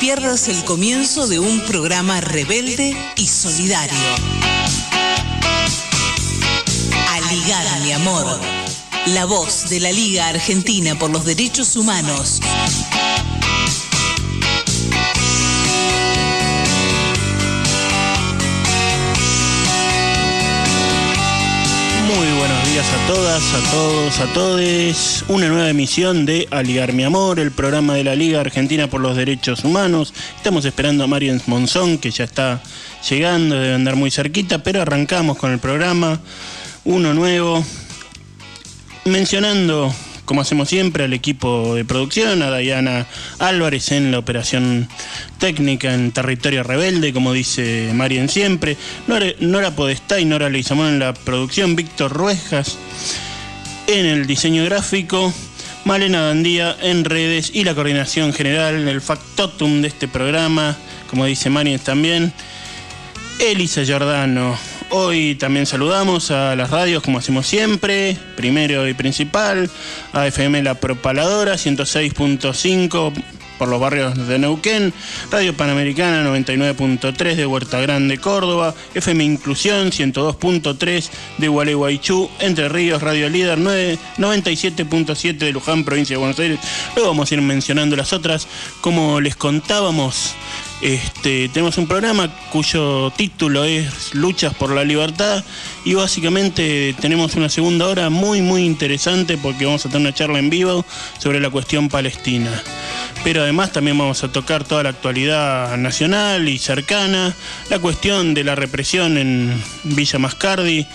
pierdas el comienzo de un programa rebelde y solidario. Aligar, mi amor. La voz de la Liga Argentina por los Derechos Humanos. A todas, a todos, a todes. Una nueva emisión de Aligar mi amor, el programa de la Liga Argentina por los Derechos Humanos. Estamos esperando a Marian Monzón, que ya está llegando, debe andar muy cerquita, pero arrancamos con el programa. Uno nuevo. Mencionando como hacemos siempre, al equipo de producción, a Diana Álvarez en la operación técnica en territorio rebelde, como dice Marien siempre, Nora, Podestá y Nora Leizamón en la producción, Víctor Ruejas en el diseño gráfico, Malena Dandía en redes y la coordinación general, el factotum de este programa, como dice Marien también, Elisa Giordano Hoy también saludamos a las radios como hacemos siempre, primero y principal, a FM La Propaladora 106.5 por los barrios de Neuquén, Radio Panamericana 99.3 de Huerta Grande, Córdoba, FM Inclusión 102.3 de Gualeguaychú, Entre Ríos, Radio Líder 97.7 de Luján, provincia de Buenos Aires. Luego vamos a ir mencionando las otras, como les contábamos. Este, tenemos un programa cuyo título es Luchas por la Libertad y básicamente tenemos una segunda hora muy muy interesante porque vamos a tener una charla en vivo sobre la cuestión palestina. Pero además también vamos a tocar toda la actualidad nacional y cercana, la cuestión de la represión en Villa Mascardi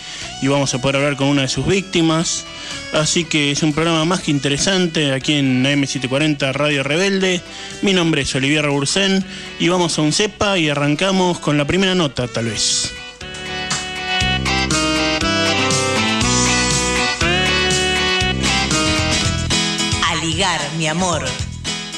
y vamos a poder hablar con una de sus víctimas. Así que es un programa más que interesante aquí en AM740 Radio Rebelde. Mi nombre es Olivier Bursen y vamos a un cepa y arrancamos con la primera nota, tal vez. A ligar, mi amor.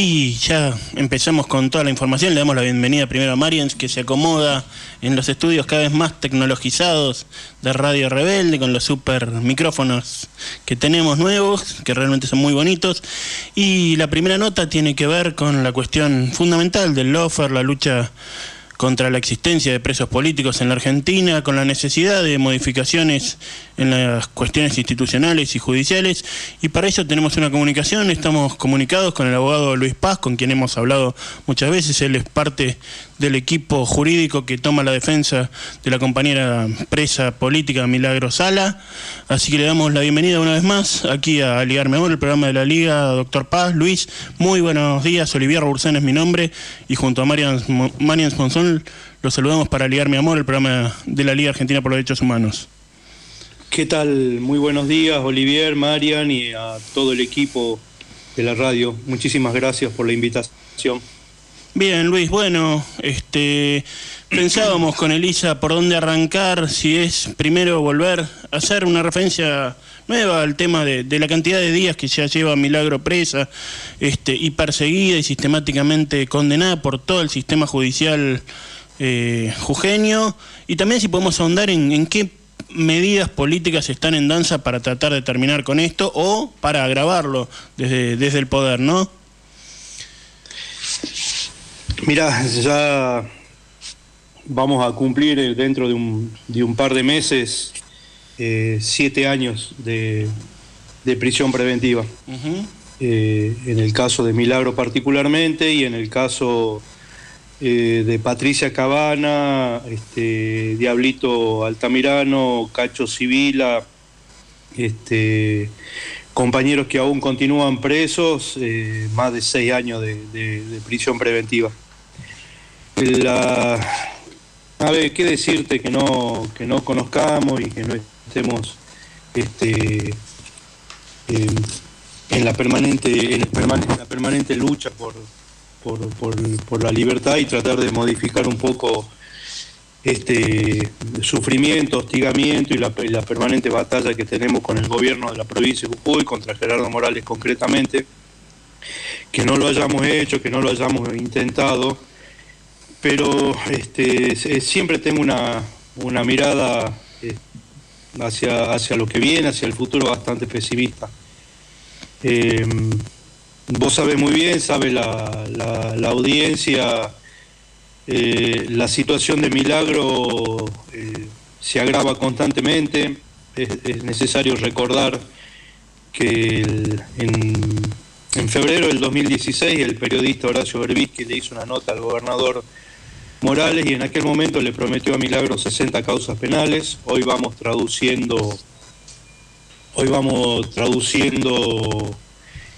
Y ya empezamos con toda la información. Le damos la bienvenida primero a Marians, que se acomoda en los estudios cada vez más tecnologizados de Radio Rebelde, con los super micrófonos que tenemos nuevos, que realmente son muy bonitos. Y la primera nota tiene que ver con la cuestión fundamental del lofer, la lucha contra la existencia de presos políticos en la Argentina, con la necesidad de modificaciones en las cuestiones institucionales y judiciales. Y para eso tenemos una comunicación, estamos comunicados con el abogado Luis Paz, con quien hemos hablado muchas veces. Él es parte del equipo jurídico que toma la defensa de la compañera presa política Milagro Sala. Así que le damos la bienvenida una vez más aquí a Ligar Mejor, el programa de la Liga, doctor Paz. Luis, muy buenos días. Olivier Bursén es mi nombre y junto a Marian, Marian Los saludamos para Ligar Mi Amor, el programa de la Liga Argentina por los Derechos Humanos. ¿Qué tal? Muy buenos días, Olivier, Marian y a todo el equipo de la radio. Muchísimas gracias por la invitación. Bien, Luis, bueno, este pensábamos con Elisa por dónde arrancar, si es primero volver a hacer una referencia nueva al tema de, la cantidad de días que ya lleva Milagro presa este, y perseguida y sistemáticamente condenada por todo el sistema judicial eh, jujeño, y también si podemos ahondar en, en qué medidas políticas están en danza para tratar de terminar con esto o para agravarlo desde, desde el poder, ¿no? Mira, ya vamos a cumplir eh, dentro de un, de un par de meses eh, siete años de, prisión preventiva. Eh, en el caso de Milagro particularmente y en el caso de Patricia Cabana, este, Diablito Altamirano, Cacho Civila, este, compañeros que aún continúan presos, más de seis años de prisión preventiva la, a ver, qué decirte que no, que no conozcamos y que no estemos este, en, la permanente, en la permanente lucha por, por, la libertad y tratar de modificar un poco este sufrimiento, hostigamiento y la, la, permanente batalla que tenemos con el gobierno de la provincia de Jujuy, contra Gerardo Morales concretamente, que no lo hayamos hecho, que no lo hayamos intentado, pero este, siempre tengo una, una mirada eh, hacia, hacia lo que viene, hacia el futuro bastante pesimista. Em, vos sabés muy bien, sabe la, la, audiencia, eh, la situación de Milagro eh, se agrava constantemente. Es, necesario recordar que en, en, febrero del 2016 el periodista Horacio Berbisky le hizo una nota al gobernador Morales y en aquel momento le prometió a Milagro 60 causas penales. Hoy vamos traduciendo, hoy vamos traduciendo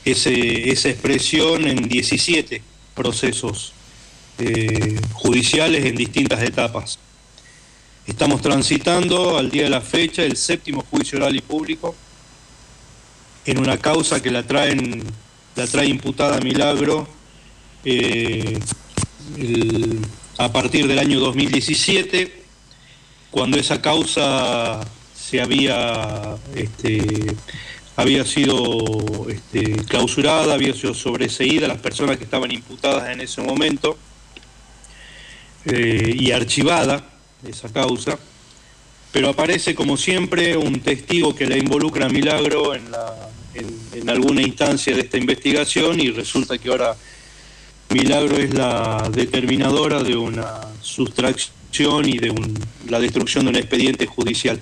ese, esa expresión en 17 procesos eh, judiciales en distintas etapas. Estamos transitando al día de la fecha el séptimo juicio oral y público en una causa que la traen la trae imputada a Milagro eh, el, a partir del año 2017, cuando esa causa se había, este, había sido este, clausurada, había sido sobreseída, las personas que estaban imputadas en ese momento eh, y archivada esa causa, pero aparece como siempre un testigo que la involucra a Milagro en, en alguna instancia de esta investigación y resulta que ahora Milagro es la determinadora de una sustracción y de la destrucción de un expediente judicial.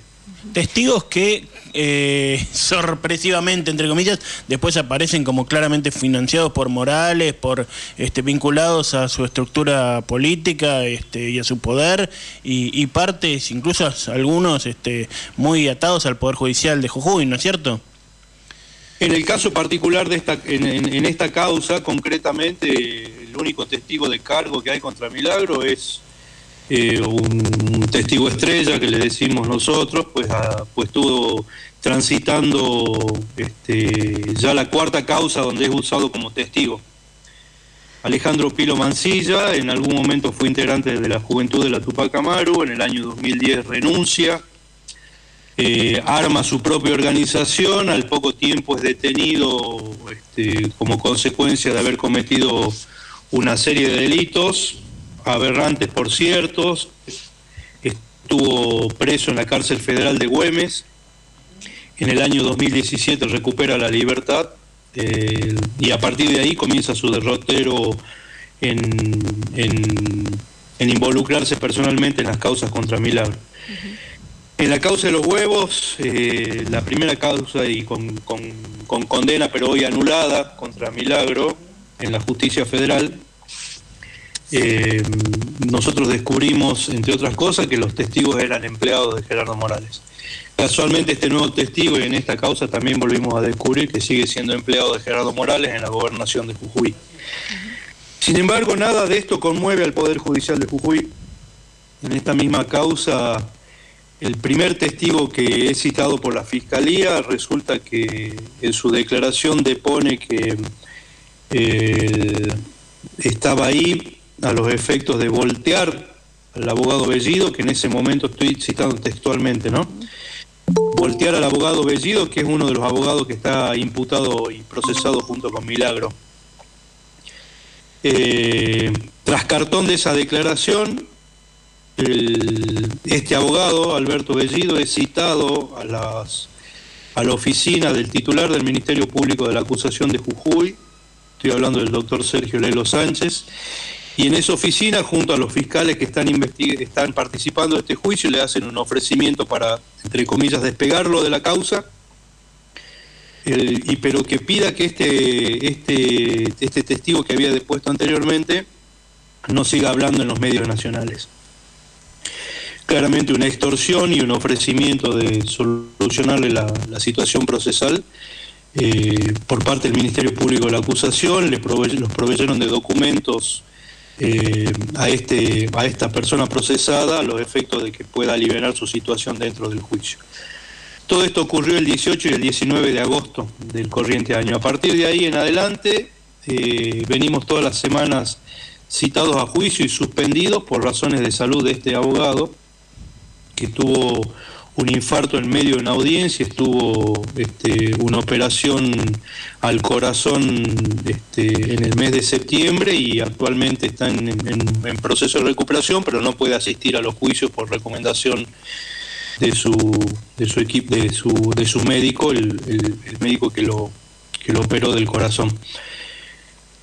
Testigos que eh, sorpresivamente, entre comillas, después aparecen como claramente financiados por Morales, por este, vinculados a su estructura política este, y a su poder, y, partes, incluso algunos este, muy atados al Poder Judicial de Jujuy, ¿no es cierto? En el caso particular de esta, en, esta causa, concretamente, el único testigo de cargo que hay contra Milagro es eh, un, testigo estrella que le decimos nosotros, pues, pues estuvo transitando este, ya la cuarta causa donde es usado como testigo. Alejandro Pilo Mancilla en algún momento fue integrante de la Juventud de la Tupac Amaru, en el año 2010 renuncia eh, arma su propia organización, al poco tiempo es detenido este, como consecuencia de haber cometido una serie de delitos, aberrantes por ciertos, estuvo preso en la cárcel federal de Güemes, en el año 2017 recupera la libertad eh, y a partir de ahí comienza su derrotero en, involucrarse personalmente en las causas contra Milagro. En la causa de los huevos, eh, la primera causa y con, condena, pero hoy anulada, contra Milagro, en la justicia federal, eh, nosotros descubrimos, entre otras cosas, que los testigos eran empleados de Gerardo Morales. Casualmente este nuevo testigo y en esta causa también volvimos a descubrir que sigue siendo empleado de Gerardo Morales en la gobernación de Jujuy. Sin embargo, nada de esto conmueve al Poder Judicial de Jujuy. En esta misma causa el primer testigo que es citado por la Fiscalía resulta que en su declaración depone que estaba ahí a los efectos de voltear al abogado Bellido, que en ese momento estoy citando textualmente, ¿no? Voltear al abogado Bellido, que es uno de los abogados que está imputado y procesado junto con Milagro. Eh, tras cartón de esa declaración, este abogado, Alberto Bellido, es citado a, las, a la oficina del titular del Ministerio Público de la Acusación de Jujuy, estoy hablando del doctor Sergio Lelo Sánchez, y en esa oficina, junto a los fiscales que están, están participando de este juicio, le hacen un ofrecimiento para, entre comillas, despegarlo de la causa, y, pero que pida que este, este, este testigo que había depuesto anteriormente no siga hablando en los medios nacionales. Claramente una extorsión y un ofrecimiento de solucionarle la, situación procesal eh, por parte del Ministerio Público de la acusación, los proveyeron de documentos eh, a, este, a esta persona procesada a los efectos de que pueda liberar su situación dentro del juicio. Todo esto ocurrió el 18 y el 19 de agosto del corriente año. A partir de ahí en adelante eh, venimos todas las semanas citados a juicio y suspendidos por razones de salud de este abogado que tuvo un infarto en medio de una audiencia, estuvo este, una operación al corazón este, en el mes de septiembre y actualmente está en, proceso de recuperación, pero no puede asistir a los juicios por recomendación de su, de su equipo, de su, de su médico, el, el médico que lo, que lo operó del corazón.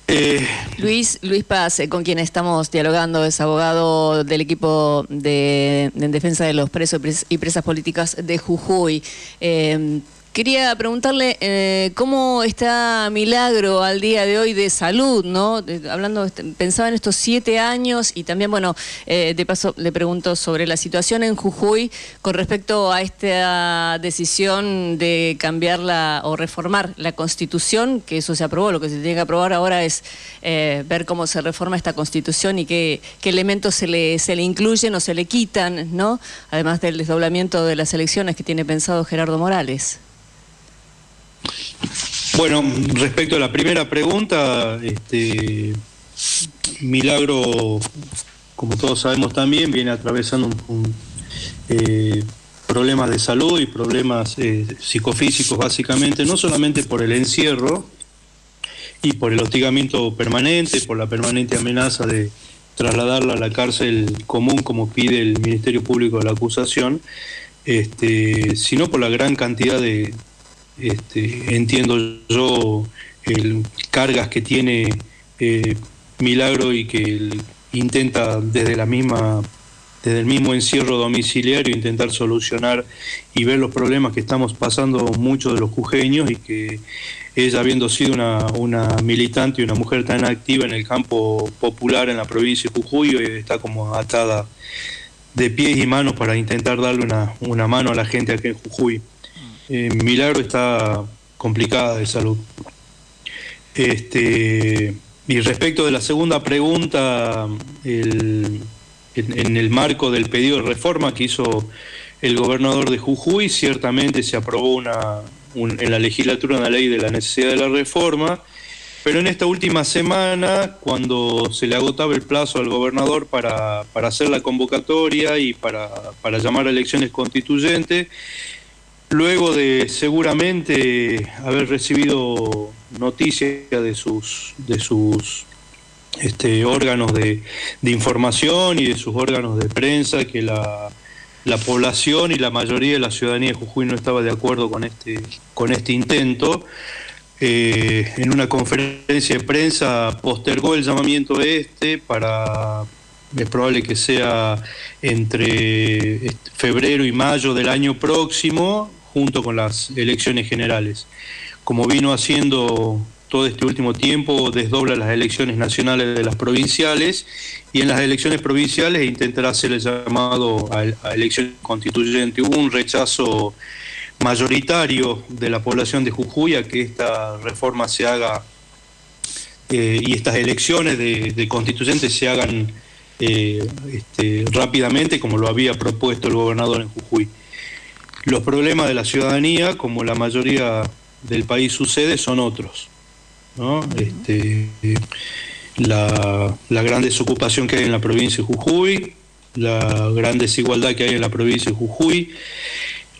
Eh, Luis, Luis Paz, eh, con quien estamos dialogando, es abogado del equipo de, en defensa de los presos y presas políticas de Jujuy. Eh, Quería preguntarle eh, cómo está Milagro al día de hoy de salud, ¿no? hablando, este, pensaba en estos siete años y también, bueno, eh, de paso le pregunto sobre la situación en Jujuy con respecto a esta decisión de cambiarla o reformar la Constitución, que eso se aprobó, lo que se tiene que aprobar ahora es eh, ver cómo se reforma esta Constitución y qué, qué elementos se le, se le incluyen o se le quitan, ¿no? Además del desdoblamiento de las elecciones que tiene pensado Gerardo Morales. Bueno, respecto a la primera pregunta, este, Milagro, como todos sabemos también, viene atravesando un, eh, problemas de salud y problemas eh, psicofísicos básicamente, no solamente por el encierro y por el hostigamiento permanente, por la permanente amenaza de trasladarla a la cárcel común como pide el Ministerio Público de la acusación, este, sino por la gran cantidad de, este, entiendo yo, el, cargas que tiene eh, Milagro y que intenta desde la misma desde el mismo encierro domiciliario intentar solucionar y ver los problemas que estamos pasando muchos de los jujeños y que ella habiendo sido una, una militante y una mujer tan activa en el campo popular en la provincia de Jujuy está como atada de pies y manos para intentar darle una, una mano a la gente aquí en Jujuy. Eh, Milagro está complicada de salud. Este, y respecto de la segunda pregunta, en, el marco del pedido de reforma que hizo el gobernador de Jujuy, ciertamente se aprobó en la legislatura una ley de la necesidad de la reforma, pero en esta última semana, cuando se le agotaba el plazo al gobernador para, hacer la convocatoria y para, para llamar a elecciones constituyentes, Luego de seguramente haber recibido noticias de sus, de sus este, órganos de, información y de sus órganos de prensa, que la, población y la mayoría de la ciudadanía de Jujuy no estaba de acuerdo con este, con este intento. Eh, en una conferencia de prensa postergó el llamamiento este para, es probable que sea entre febrero y mayo del año próximo, junto con las elecciones generales. Como vino haciendo todo este último tiempo, desdobla las elecciones nacionales de las provinciales y en las elecciones provinciales intentará hacer el llamado a, elección constituyente. Hubo un rechazo mayoritario de la población de Jujuy a que esta reforma se haga eh, y estas elecciones de, constituyentes se hagan eh, este, rápidamente como lo había propuesto el gobernador en Jujuy. Los problemas de la ciudadanía, como la mayoría del país sucede, son otros. Este, la, gran desocupación que hay en la provincia de Jujuy, la gran desigualdad que hay en la provincia de Jujuy,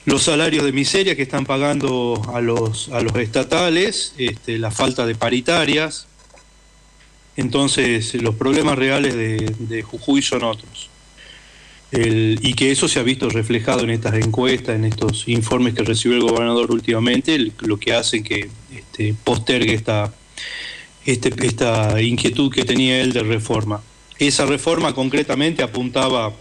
los salarios de miseria que están pagando a los, a los estatales, este, la falta de paritarias. Entonces, los problemas reales de Jujuy son otros y que eso se ha visto reflejado en estas encuestas, en estos informes que recibió el gobernador últimamente, lo que hace que este, postergue esta, este, esta inquietud que tenía él de reforma. Esa reforma concretamente apuntaba,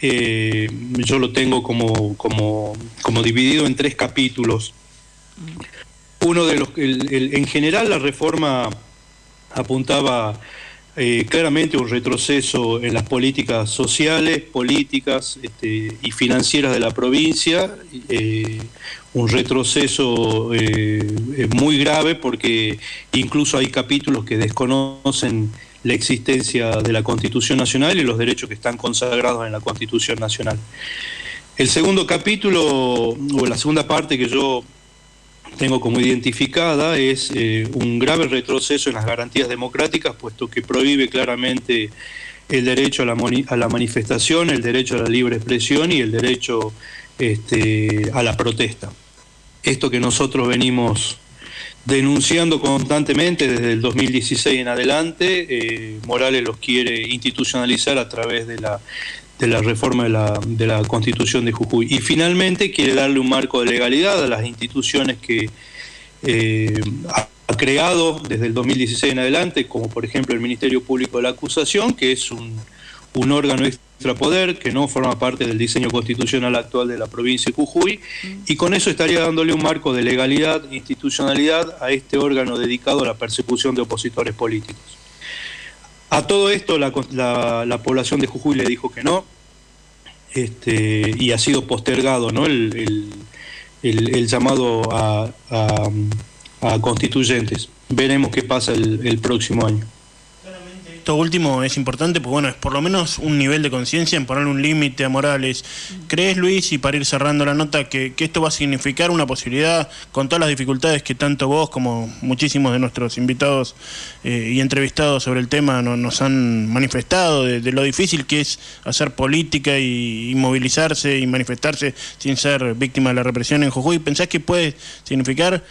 eh, yo lo tengo como, como, dividido en tres capítulos. Uno de los, en general la reforma apuntaba eh, claramente un retroceso en las políticas sociales, políticas este, y financieras de la provincia, eh, un retroceso eh, muy grave porque incluso hay capítulos que desconocen la existencia de la Constitución Nacional y los derechos que están consagrados en la Constitución Nacional. El segundo capítulo, o la segunda parte que yo tengo como identificada es eh, un grave retroceso en las garantías democráticas, puesto que prohíbe claramente el derecho a la, a la, manifestación, el derecho a la libre expresión y el derecho este, a la protesta. Esto que nosotros venimos denunciando constantemente desde el 2016 en adelante, eh, Morales los quiere institucionalizar a través de la, de la reforma de la, de la Constitución de Jujuy. Y finalmente quiere darle un marco de legalidad a las instituciones que eh, ha creado desde el 2016 en adelante, como por ejemplo el Ministerio Público de la Acusación, que es un, un órgano extrapoder que no forma parte del diseño constitucional actual de la provincia de Jujuy, y con eso estaría dándole un marco de legalidad, institucionalidad a este órgano dedicado a la persecución de opositores políticos. A todo esto la, población de Jujuy le dijo que no, este, y ha sido postergado ¿no? el, llamado a, constituyentes. Veremos qué pasa el próximo año esto último es importante, pues bueno, es por lo menos un nivel de conciencia en ponerle un límite a Morales. ¿Crees, Luis, y para ir cerrando la nota, que, esto va a significar una posibilidad, con todas las dificultades que tanto vos como muchísimos de nuestros invitados eh, y entrevistados sobre el tema nos han manifestado, de, lo difícil que es hacer política y, y, movilizarse y manifestarse sin ser víctima de la represión en Jujuy? ¿Pensás que puede significar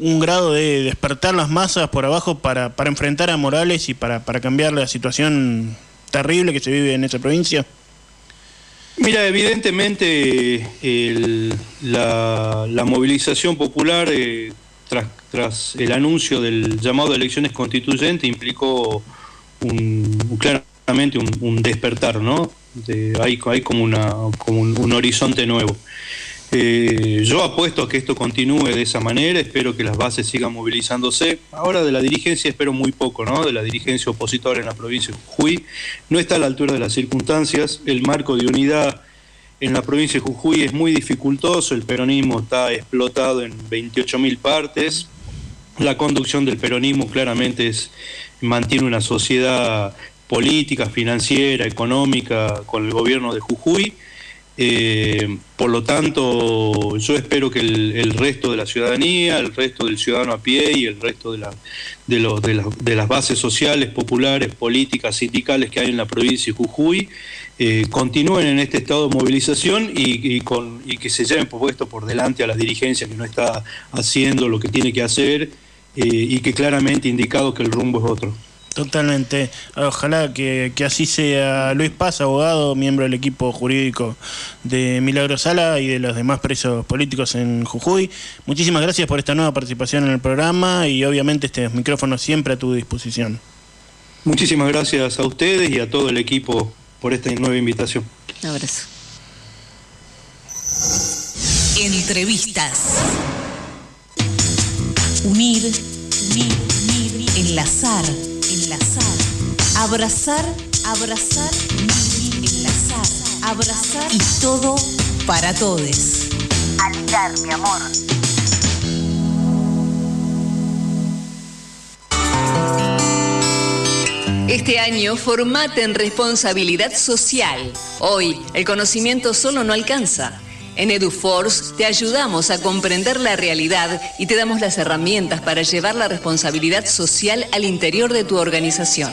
un grado de despertar las masas por abajo para, para enfrentar a Morales y para, para cambiar la situación terrible que se vive en esa provincia? Mira, evidentemente la, la, movilización popular eh, tras, tras, el anuncio del llamado a elecciones constituyentes implicó un, claramente un, despertar, ¿no? hay, hay como, una, como un horizonte nuevo. Eh, yo apuesto a que esto continúe de esa manera, espero que las bases sigan movilizándose. Ahora de la dirigencia espero muy poco, ¿no? De la dirigencia opositora en la provincia de Jujuy. No está a la altura de las circunstancias. El marco de unidad en la provincia de Jujuy es muy dificultoso. El peronismo está explotado en 28.000 partes. La conducción del peronismo claramente es, mantiene una sociedad política, financiera, económica con el gobierno de Jujuy eh, por lo tanto, yo espero que el, resto de la ciudadanía, el resto del ciudadano a pie y el resto de, la, de, de, las bases sociales, populares, políticas, sindicales que hay en la provincia de Jujuy, eh, continúen en este estado de movilización y, con, y que se lleven puesto por delante a la dirigencia que no está haciendo lo que tiene que hacer eh, y que claramente indicado que el rumbo es otro. Totalmente. Ojalá que, así sea. Luis Paz, abogado, miembro del equipo jurídico de Milagro Sala y de los demás presos políticos en Jujuy. Muchísimas gracias por esta nueva participación en el programa y obviamente este micrófono siempre a tu disposición. Muchísimas gracias a ustedes y a todo el equipo por esta nueva invitación. Un abrazo. Entrevistas. Unir, unir, unir, enlazar enlazar, abrazar, abrazar, enlazar, abrazar y todo para todos. Aligar, mi amor. Este año formate en responsabilidad social. Hoy el conocimiento solo no alcanza. En EduForce te ayudamos a comprender la realidad y te damos las herramientas para llevar la responsabilidad social al interior de tu organización.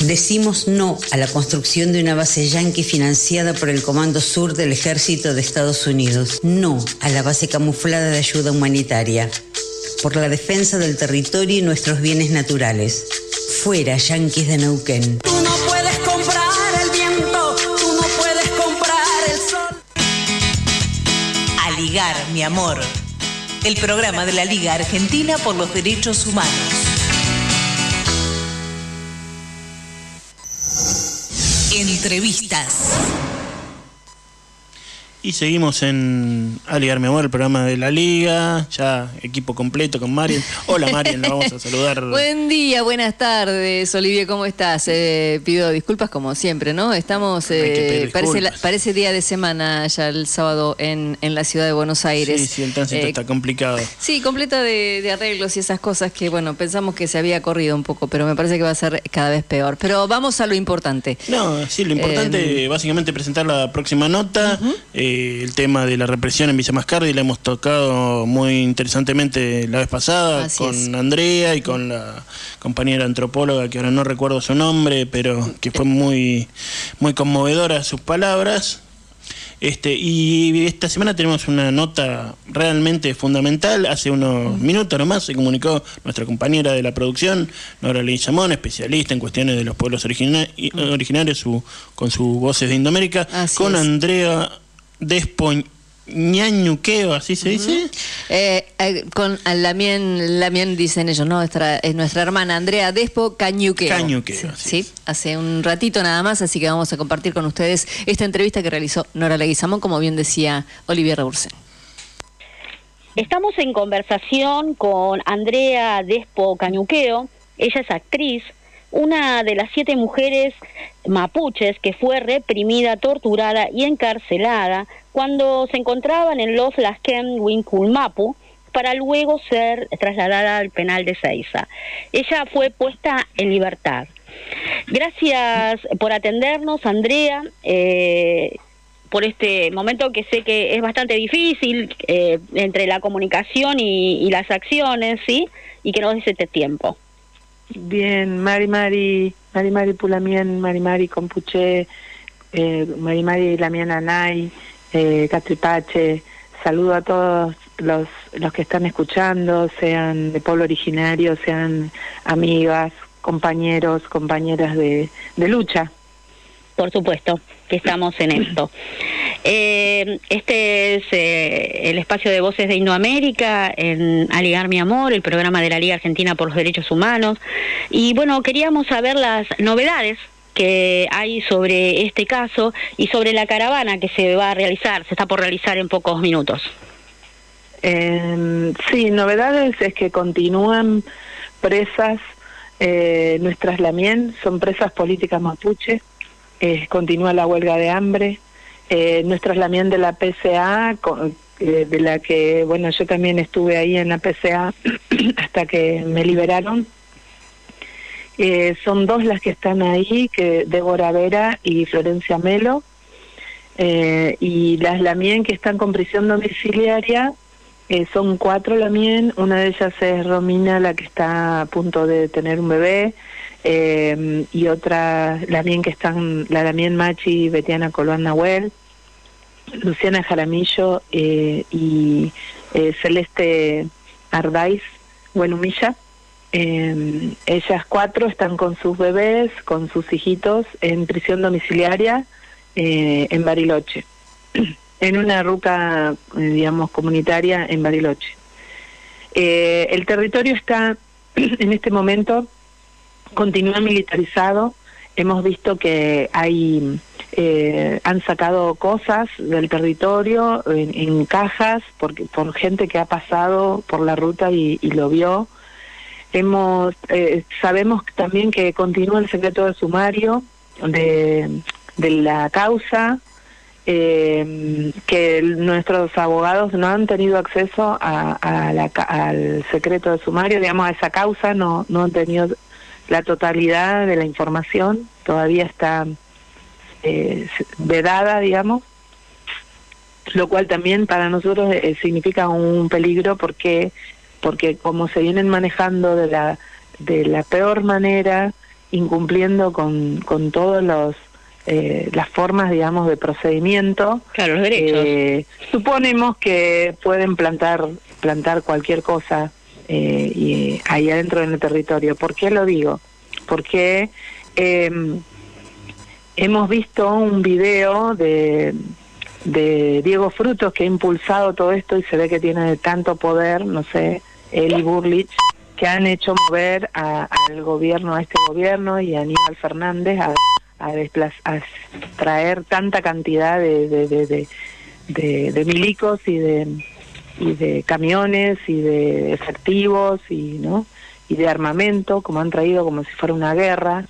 Decimos no a la construcción de una base yanqui financiada por el Comando Sur del Ejército de Estados Unidos. No a la base camuflada de ayuda humanitaria. Por la defensa del territorio y nuestros bienes naturales. Fuera, yanquis de Neuquén. Tú no puedes comprar el viento, tú no puedes comprar el sol. Aligar, mi amor. El programa de la Liga Argentina por los Derechos Humanos. Entrevistas. Y seguimos en Aliar mi amor, el programa de la liga, ya equipo completo con Marian. Hola Marian, la vamos a saludar. Buen día, buenas tardes, Olivia, ¿cómo estás? Eh, pido disculpas como siempre, ¿no? Estamos, eh, parece, parece día de semana ya el sábado en, en la ciudad de Buenos Aires. Sí, sí, el tránsito está complicado. Sí, completa de, de, arreglos y esas cosas que, bueno, pensamos que se había corrido un poco, pero me parece que va a ser cada vez peor. Pero vamos a lo importante. No, sí, lo importante, básicamente presentar la próxima nota. Eh, el tema de la represión en Villa Mascardi, la hemos tocado muy interesantemente la vez pasada con Andrea y con la compañera antropóloga que ahora no recuerdo su nombre, pero que fue muy, muy conmovedora sus palabras. Este, y esta semana tenemos una nota realmente fundamental. Hace unos minutos nomás se comunicó nuestra compañera de la producción, Nora Leguizamón, especialista en cuestiones de los pueblos originarios, su, con sus voces de Indoamérica, con Andrea despoñañuqueo, así se dice. Eh, eh, con Lamien, Lamien dicen ellos, ¿no? Nuestra, es nuestra hermana Andrea Despo Cañuqueo. Cañuqueo, sí, hace un ratito nada más, así que vamos a compartir con ustedes esta entrevista que realizó Nora Leguizamón, como bien decía Olivier Rebursen. Estamos en conversación con Andrea Despo Cañuqueo, ella es actriz, una de las siete mujeres mapuches que fue reprimida, torturada y encarcelada cuando se encontraban en los Lasken Winculmapu para luego ser trasladada al penal de Ceiza. Ella fue puesta en libertad. Gracias por atendernos, Andrea, eh, por este momento que sé que es bastante difícil eh, entre la comunicación y, y, las acciones, ¿sí? Y que nos des este tiempo. Bien, Mari Mari, Mari Mari Pulamien, Mari Mari Compuche, eh, Mari Mari Lamien Anay, eh, Catripache, saludo a todos los, los que están escuchando, sean de pueblo originario, sean amigas, compañeros, compañeras de, de lucha. Por supuesto que estamos en esto. Eh, este es eh, el espacio de voces de Indoamérica en Aligar mi amor, el programa de la Liga Argentina por los Derechos Humanos. Y bueno, queríamos saber las novedades que hay sobre este caso y sobre la caravana que se va a realizar, se está por realizar en pocos minutos. Eh, sí, novedades es que continúan presas eh, nuestras Lamien, son presas políticas mapuche, eh, continúa la huelga de hambre, eh, nuestras Lamien de la PCA, eh, de la que, bueno, yo también estuve ahí en la PCA hasta que me liberaron. Eh, son dos las que están ahí, que Débora Vera y Florencia Melo. Eh, y las Lamien que están con prisión domiciliaria son cuatro Lamien, una de ellas es Romina, la que está a punto de tener un bebé, eh, y otra Lamien que están, la Lamien Machi, Betiana Colón Nahuel, Luciana Jaramillo eh, y eh, Celeste Ardaiz Buenumilla. Eh, ellas cuatro están con sus bebés, con sus hijitos, en prisión domiciliaria eh, en Bariloche, en una ruta, eh, digamos, comunitaria en Bariloche. Eh, el territorio está, en este momento, continúa militarizado. Hemos visto que hay eh, han sacado cosas del territorio en, cajas porque por gente que ha pasado por la ruta y, y lo vio hemos eh, sabemos también que continúa el secreto de sumario de, de la causa eh, que nuestros abogados no han tenido acceso a, al secreto de sumario, digamos, a esa causa, no, no han tenido la totalidad de la información, todavía está eh, vedada, digamos, lo cual también para nosotros eh, significa un peligro porque porque como se vienen manejando de la de la peor manera, incumpliendo con, con todos los eh, las formas, digamos, de procedimiento. Claro, los derechos. Eh, suponemos que pueden plantar plantar cualquier cosa eh, y ahí adentro en el territorio. ¿Por qué lo digo? Porque em, hemos visto un video de, de Diego Frutos que ha impulsado todo esto y se ve que tiene tanto poder, no sé, él y Burlich, que han hecho mover al gobierno, a este gobierno y a Aníbal Fernández a a, a traer tanta cantidad de, de, milicos y de, y de camiones y de efectivos y, ¿no? y de armamento, como han traído como si fuera una guerra,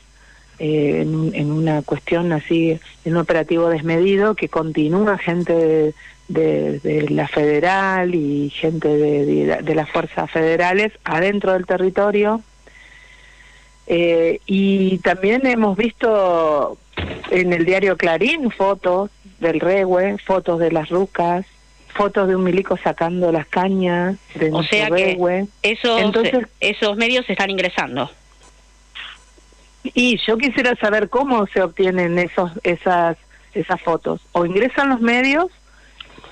eh, en, en, una cuestión así, en un operativo desmedido, que continúa gente de, de, la federal y gente de, de, las fuerzas federales adentro del territorio eh, y también hemos visto en el diario Clarín fotos del Rehue, fotos de las rucas, fotos de un milico sacando las cañas de o sea que esos, Entonces, esos medios están ingresando. Y yo quisiera saber cómo se obtienen esos esas esas fotos. O ingresan los medios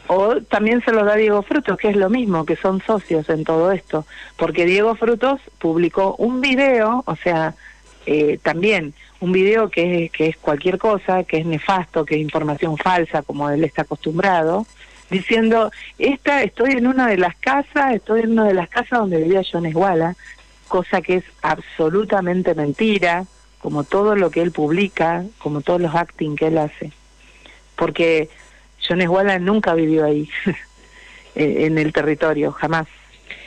o también se los da Diego Frutos, que es lo mismo, que son socios en todo esto, porque Diego Frutos publicó un video, o sea, eh, también un video que es, que es cualquier cosa, que es nefasto, que es información falsa, como él está acostumbrado, diciendo, esta, estoy en una de las casas, estoy en una de las casas donde vivía John Esguala, cosa que es absolutamente mentira, como todo lo que él publica, como todos los acting que él hace. Porque John Esguala nunca vivió ahí, en el territorio, jamás.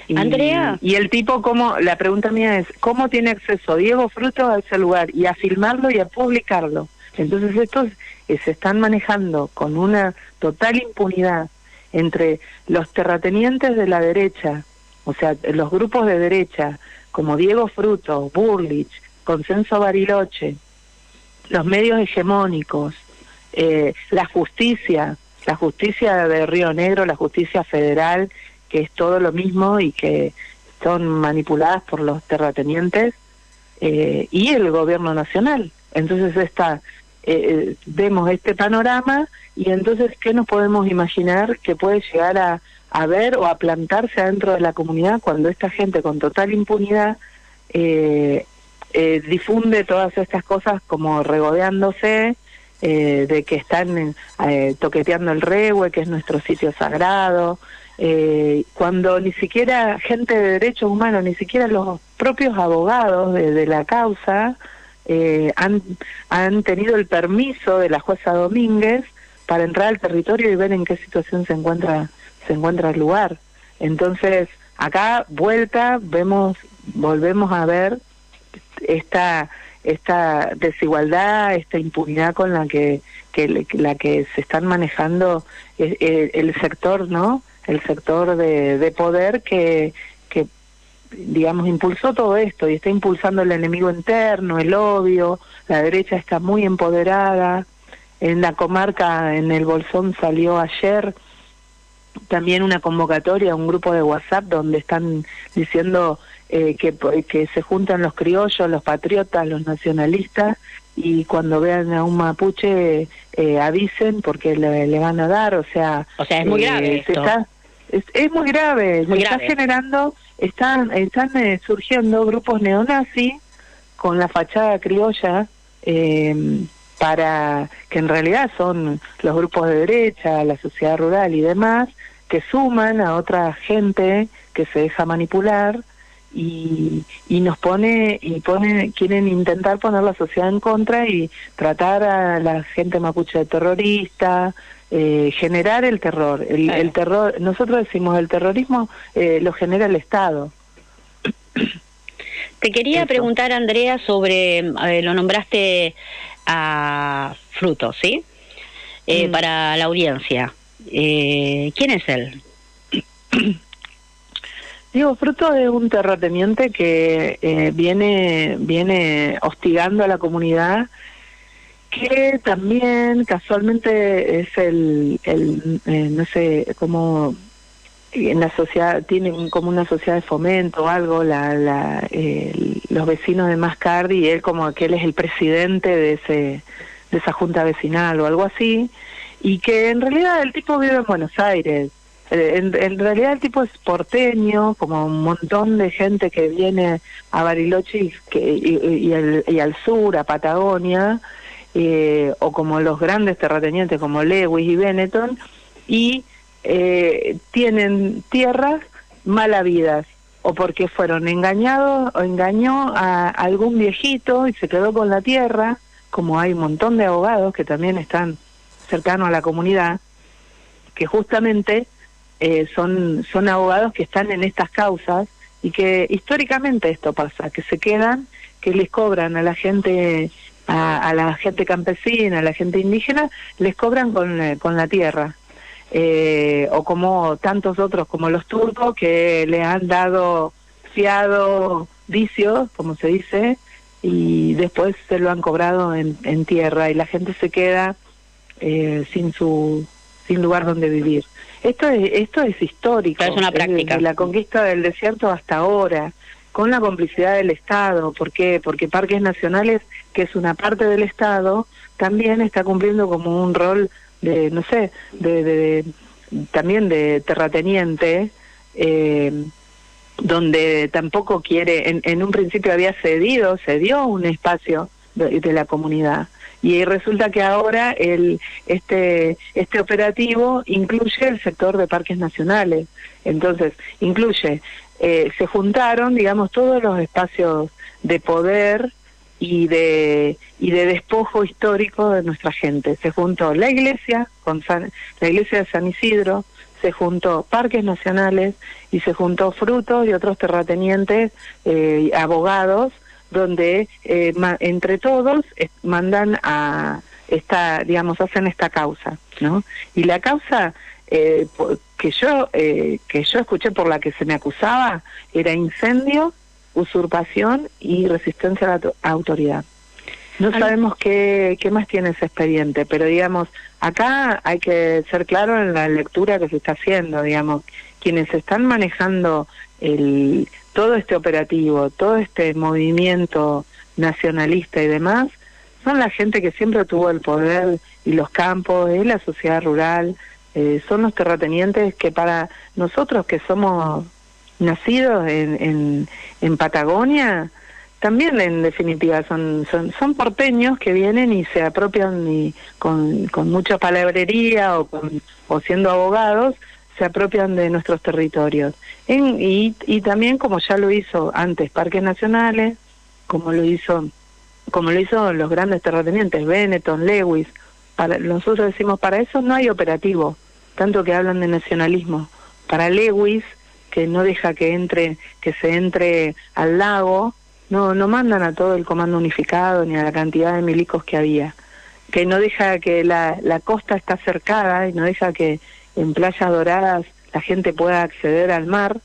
Y, Andrea. Y el tipo, ¿cómo? La pregunta mía es, ¿cómo tiene acceso Diego Frutos a ese lugar y a filmarlo y a publicarlo? Entonces estos eh, se están manejando con una total impunidad entre los terratenientes de la derecha, o sea, los grupos de derecha, como Diego Frutos, Burlich, Consenso Bariloche, los medios hegemónicos, eh, la justicia, la justicia de Río Negro, la justicia federal, que es todo lo mismo y que son manipuladas por los terratenientes eh, y el gobierno nacional. Entonces está, eh, vemos este panorama y entonces qué nos podemos imaginar que puede llegar a, a ver o a plantarse adentro de la comunidad cuando esta gente con total impunidad eh, eh, difunde todas estas cosas como regodeándose eh, de que están eh, toqueteando el regue, que es nuestro sitio sagrado, eh, cuando ni siquiera gente de derechos humanos, ni siquiera los propios abogados de, la causa eh, han, han tenido el permiso de la jueza Domínguez para entrar al territorio y ver en qué situación se encuentra se encuentra el lugar. Entonces, acá vuelta vemos volvemos a ver esta esta desigualdad, esta impunidad con la que, que la que se están manejando el, el sector, ¿no? El sector de, de poder que, digamos, impulsó todo esto y está impulsando el enemigo interno, el odio, la derecha está muy empoderada. En la comarca, en el Bolsón salió ayer también una convocatoria, un grupo de WhatsApp donde están diciendo eh, que, que se juntan los criollos, los patriotas, los nacionalistas y cuando vean a un mapuche eh, avisen porque le, van a dar, o sea... O sea, es muy grave eh, Está, es, muy grave, se está generando, están, están eh, surgiendo grupos neonazis con la fachada criolla para que en realidad son los grupos de derecha, la sociedad rural y demás, que suman a otra gente que se deja manipular y, y nos pone y pone quieren intentar poner la sociedad en contra y tratar a la gente mapuche de terrorista eh, generar el terror el, el, terror nosotros decimos el terrorismo eh, lo genera el estado Te quería preguntar, Andrea, sobre, lo nombraste a Fruto, ¿sí? Eh, mm. Para la audiencia. Eh, ¿Quién es él? Digo, Fruto es un terrateniente que eh, viene, viene hostigando a la comunidad, que también casualmente es el, el no sé, como en la sociedad, tiene como una sociedad de fomento o algo, la, la, los vecinos de Mascardi, y él como que él es el presidente de, ese, de esa junta vecinal o algo así, y que en realidad el tipo vive en Buenos Aires. Eh, en, realidad el tipo es porteño, como un montón de gente que viene a Bariloche que, y, y, al sur, a Patagonia, eh, o como los grandes terratenientes como Lewis y Benetton, y eh, tienen tierras malavidas o porque fueron engañados o engañó a algún viejito y se quedó con la tierra, como hay un montón de abogados que también están cercanos a la comunidad, que justamente eh, son, son abogados que están en estas causas y que históricamente esto pasa, que se quedan, que les cobran a la gente, a, la gente campesina, a la gente indígena, les cobran con, eh, con la tierra eh, o como tantos otros como los turcos que le han dado fiado vicios, como se dice, y después se lo han cobrado en, en tierra y la gente se queda eh, sin su sin lugar donde vivir. Esto es esto es histórico, es una práctica. la conquista del desierto hasta ahora, con la complicidad del Estado. ¿Por qué? Porque Parques Nacionales, que es una parte del Estado, también está cumpliendo como un rol de no sé, de, también de terrateniente, eh, donde tampoco quiere, en, en, un principio había cedido, cedió un espacio de, la comunidad. Y resulta que ahora el, este, este operativo incluye el sector de parques nacionales. Entonces, incluye, eh, se juntaron, digamos, todos los espacios de poder y de, y de despojo histórico de nuestra gente. Se juntó la iglesia, con la iglesia de San Isidro, se juntó parques nacionales y se juntó frutos y otros terratenientes, eh, abogados, donde eh, entre todos eh, mandan a esta, digamos, hacen esta causa, ¿no? Y la causa eh, que yo que yo escuché por la que se me acusaba era incendio usurpación y resistencia a la autoridad. No sabemos qué, qué más tiene ese expediente, pero digamos, acá hay que ser claro en la lectura que se está haciendo, digamos, quienes están manejando el, todo este operativo, todo este movimiento nacionalista y demás, son la gente que siempre tuvo el poder y los campos, es la sociedad rural, eh, son los terratenientes que para nosotros que somos nacidos en, en, Patagonia, también en definitiva son, son, son porteños que vienen y se apropian y con, con mucha palabrería o, con, o siendo abogados, se apropian de nuestros territorios. En, y, y también como ya lo hizo antes Parques Nacionales, como lo hizo como lo hizo los grandes terratenientes, Benetton, Lewis, para, nosotros decimos, para eso no hay operativo, tanto que hablan de nacionalismo. Para Lewis que no deja que entre, que se entre al lago, no, no mandan a todo el comando unificado ni a la cantidad de milicos que había, que no deja que la, la costa está cercada y no deja que en playas doradas la gente pueda acceder al mar.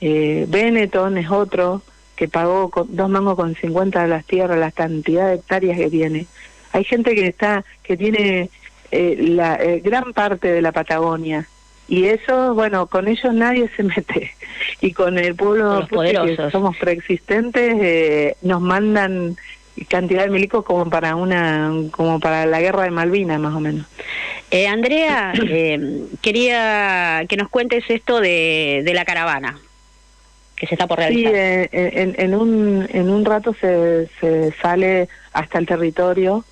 Eh, Benetton es otro que pagó dos mangos con 50 de las tierras, la cantidad de hectáreas que tiene. Hay gente que está, que tiene eh, la eh, gran parte de la Patagonia. Y eso, bueno, con ellos nadie se mete. Y con el pueblo que somos preexistentes, eh, nos mandan cantidad de milicos como para una como para la guerra de Malvinas más o menos. Eh, Andrea eh, quería que nos cuentes esto de, de la caravana que se está por realizar. sí en, en, un en un rato se, se sale hasta el territorio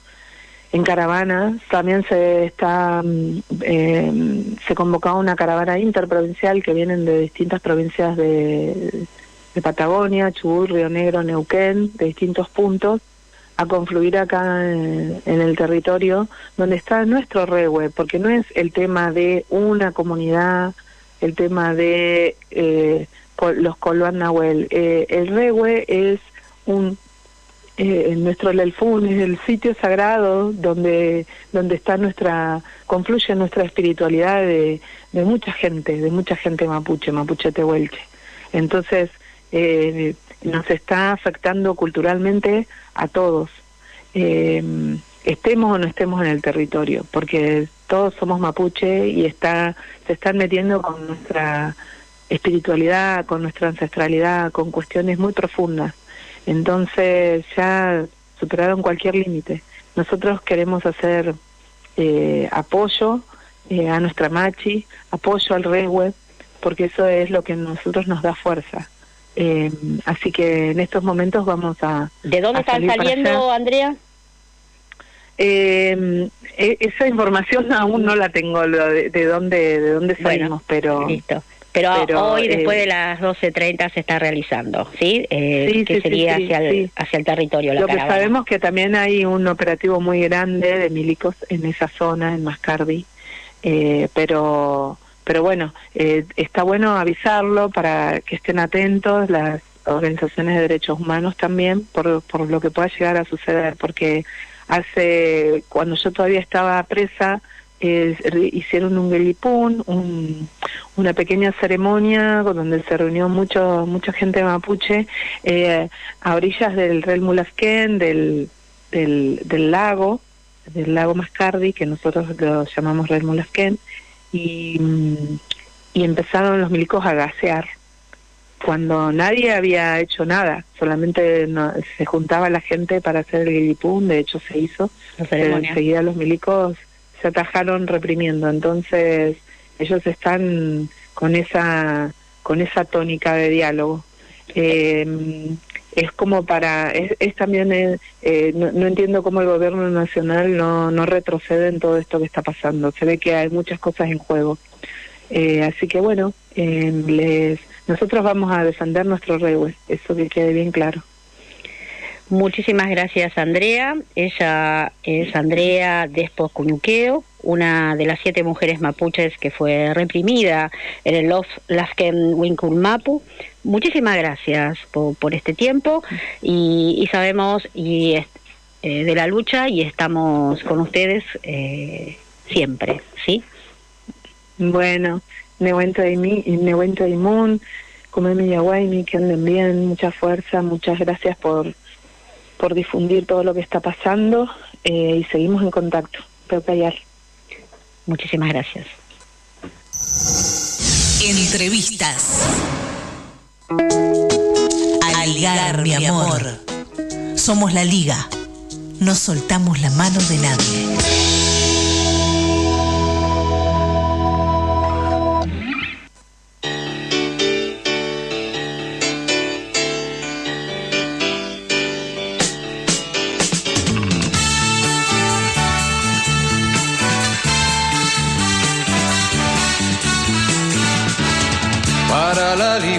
en caravana. También se está mm, eh, se convocó una caravana interprovincial que vienen de distintas provincias de, de Patagonia, Chubut, Río Negro, Neuquén, de distintos puntos, a confluir acá en, el territorio donde está nuestro regue, porque no es el tema de una comunidad, el tema de eh, los Coloan Nahuel. Eh, el regue es un eh, nuestro Lelfún es el sitio sagrado donde donde está nuestra confluye nuestra espiritualidad de, de mucha gente de mucha gente mapuche mapuche tehuelche. Entonces eh, nos está afectando culturalmente a todos eh, estemos o no estemos en el territorio porque todos somos mapuche y está se están metiendo con nuestra espiritualidad con nuestra ancestralidad con cuestiones muy profundas entonces ya superaron cualquier límite. Nosotros queremos hacer eh, apoyo eh, a nuestra machi, apoyo al web, porque eso es lo que a nosotros nos da fuerza. Eh, así que en estos momentos vamos a... ¿De dónde están saliendo, Andrea? Eh, e-, esa información aún no la tengo de, de dónde de dónde salimos, pero listo. Pero, hoy, después de las 12.30, se está realizando, ¿sí? Eh, que sería hacia, el, hacia el territorio. La Lo que sabemos que también hay un operativo muy grande de milicos en esa zona, en Mascardi, eh, pero, pero bueno, eh, está bueno avisarlo para que estén atentos las organizaciones de derechos humanos también por, por lo que pueda llegar a suceder, porque hace, cuando yo todavía estaba presa, hicieron un gelipún, un, una pequeña ceremonia donde se reunió mucho, mucha gente mapuche eh, a orillas del Rel Mulasquén, del, del, del, lago, del lago Mascardi, que nosotros lo llamamos Rel Mulasquén, y, y empezaron los milicos a gasear cuando nadie había hecho nada, solamente se juntaba la gente para hacer el gelipún, de hecho se hizo, pero enseguida los milicos se atajaron reprimiendo. Entonces ellos están con esa con esa tónica de diálogo. Eh, es como para es, también eh, eh, no, entiendo cómo el gobierno nacional no, no retrocede en todo esto que está pasando se ve que hay muchas cosas en juego así que bueno les nosotros vamos a defender nuestro rey eso que quede bien claro Muchísimas gracias, Andrea. Ella es Andrea Despo Cuñuqueo, una de las siete mujeres mapuches que fue reprimida en el Los Lasken Mapu. Muchísimas gracias por, este tiempo y, sabemos y eh, de la lucha y estamos con ustedes eh, siempre, ¿sí? Bueno, Nehuento Imun, Comemi Yaguaymi, que anden bien, mucha fuerza, muchas gracias por por difundir todo lo que está pasando eh, y seguimos en contacto. Pepe Muchísimas gracias. Entrevistas. Algar, mi amor. Somos la liga. No soltamos la mano de nadie.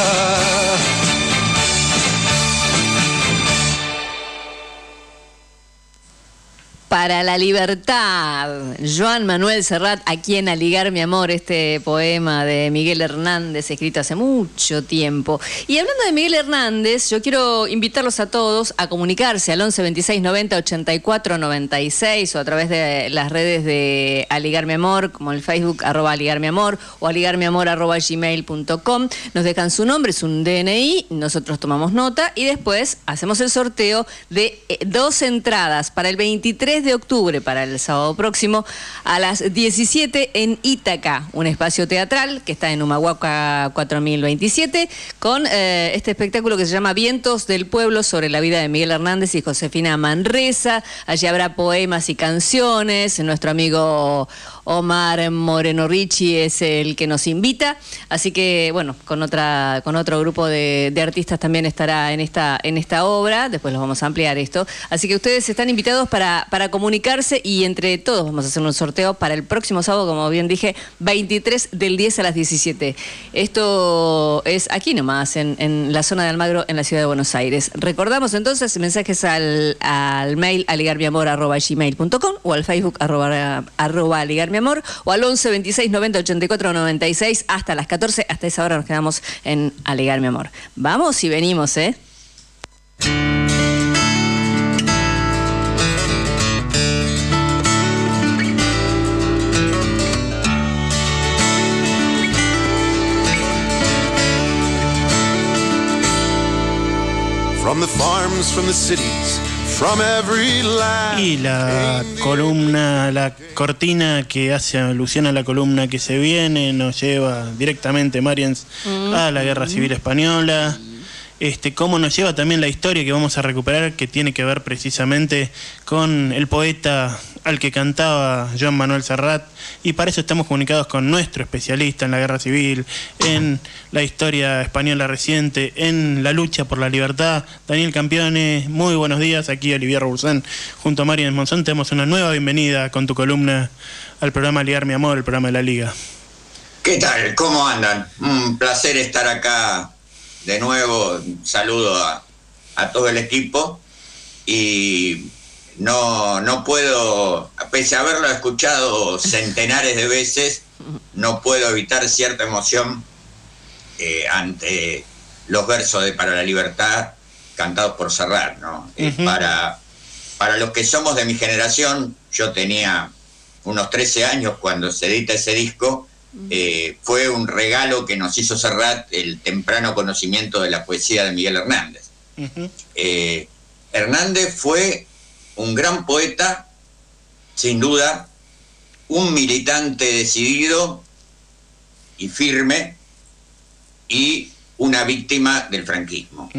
love. Para la libertad, Joan Manuel Serrat, a quien aligar mi amor, este poema de Miguel Hernández, escrito hace mucho tiempo. Y hablando de Miguel Hernández, yo quiero invitarlos a todos a comunicarse al 11 26 90 84 96 o a través de las redes de Aligar mi amor, como el Facebook arroba aligar mi amor o aligarmiamor arroba gmail.com. Nos dejan su nombre, es un DNI, nosotros tomamos nota y después hacemos el sorteo de eh, dos entradas para el 23 de octubre, para el sábado próximo, a las 17 en Ítaca, un espacio teatral que está en Humahuaca 4027, con eh, este espectáculo que se llama Vientos del Pueblo sobre la vida de Miguel Hernández y Josefina Manresa. Allí habrá poemas y canciones. Nuestro amigo Omar Moreno Ricci es el que nos invita. Así que, bueno, con otra, con otro grupo de, artistas también estará en esta, en esta obra. Después los vamos a ampliar esto. Así que ustedes están invitados para, para comunicarse y entre todos vamos a hacer un sorteo para el próximo sábado, como bien dije, 23 del 10 a las 17. Esto es aquí nomás, en, en la zona de Almagro, en la ciudad de Buenos Aires. Recordamos entonces mensajes al, al mail aligarmiamor.gmail.com o al Facebook arroba, arroba o al 11 26 90 84 96 hasta las 14. Hasta esa hora nos quedamos en Aligar mi amor. Vamos y venimos, ¿eh? From the farms, from the cities. Y la columna, la cortina que hace alusión a la columna que se viene, nos lleva directamente Marians a la Guerra Civil Española. Este, cómo nos lleva también la historia que vamos a recuperar, que tiene que ver precisamente con el poeta al que cantaba Joan Manuel Serrat, y para eso estamos comunicados con nuestro especialista en la guerra civil, en la historia española reciente, en la lucha por la libertad. Daniel Campione, muy buenos días, aquí Olivier Roussan, junto a Marian Monzón, te damos una nueva bienvenida con tu columna al programa Ligar Mi Amor, el programa de la Liga. ¿Qué tal? ¿Cómo andan? Un placer estar acá de nuevo. Saludo a, a todo el equipo y no, no puedo, pese a haberlo escuchado centenares de veces, no puedo evitar cierta emoción eh, ante los versos de Para la Libertad cantados por Serrat, ¿no? Eh, para, para los que somos de mi generación, yo tenía unos 13 años cuando se edita ese disco, eh, fue un regalo que nos hizo Serrat el temprano conocimiento de la poesía de Miguel Hernández. Eh, Hernández fue un gran poeta, sin duda, un militante decidido y firme y una víctima del franquismo.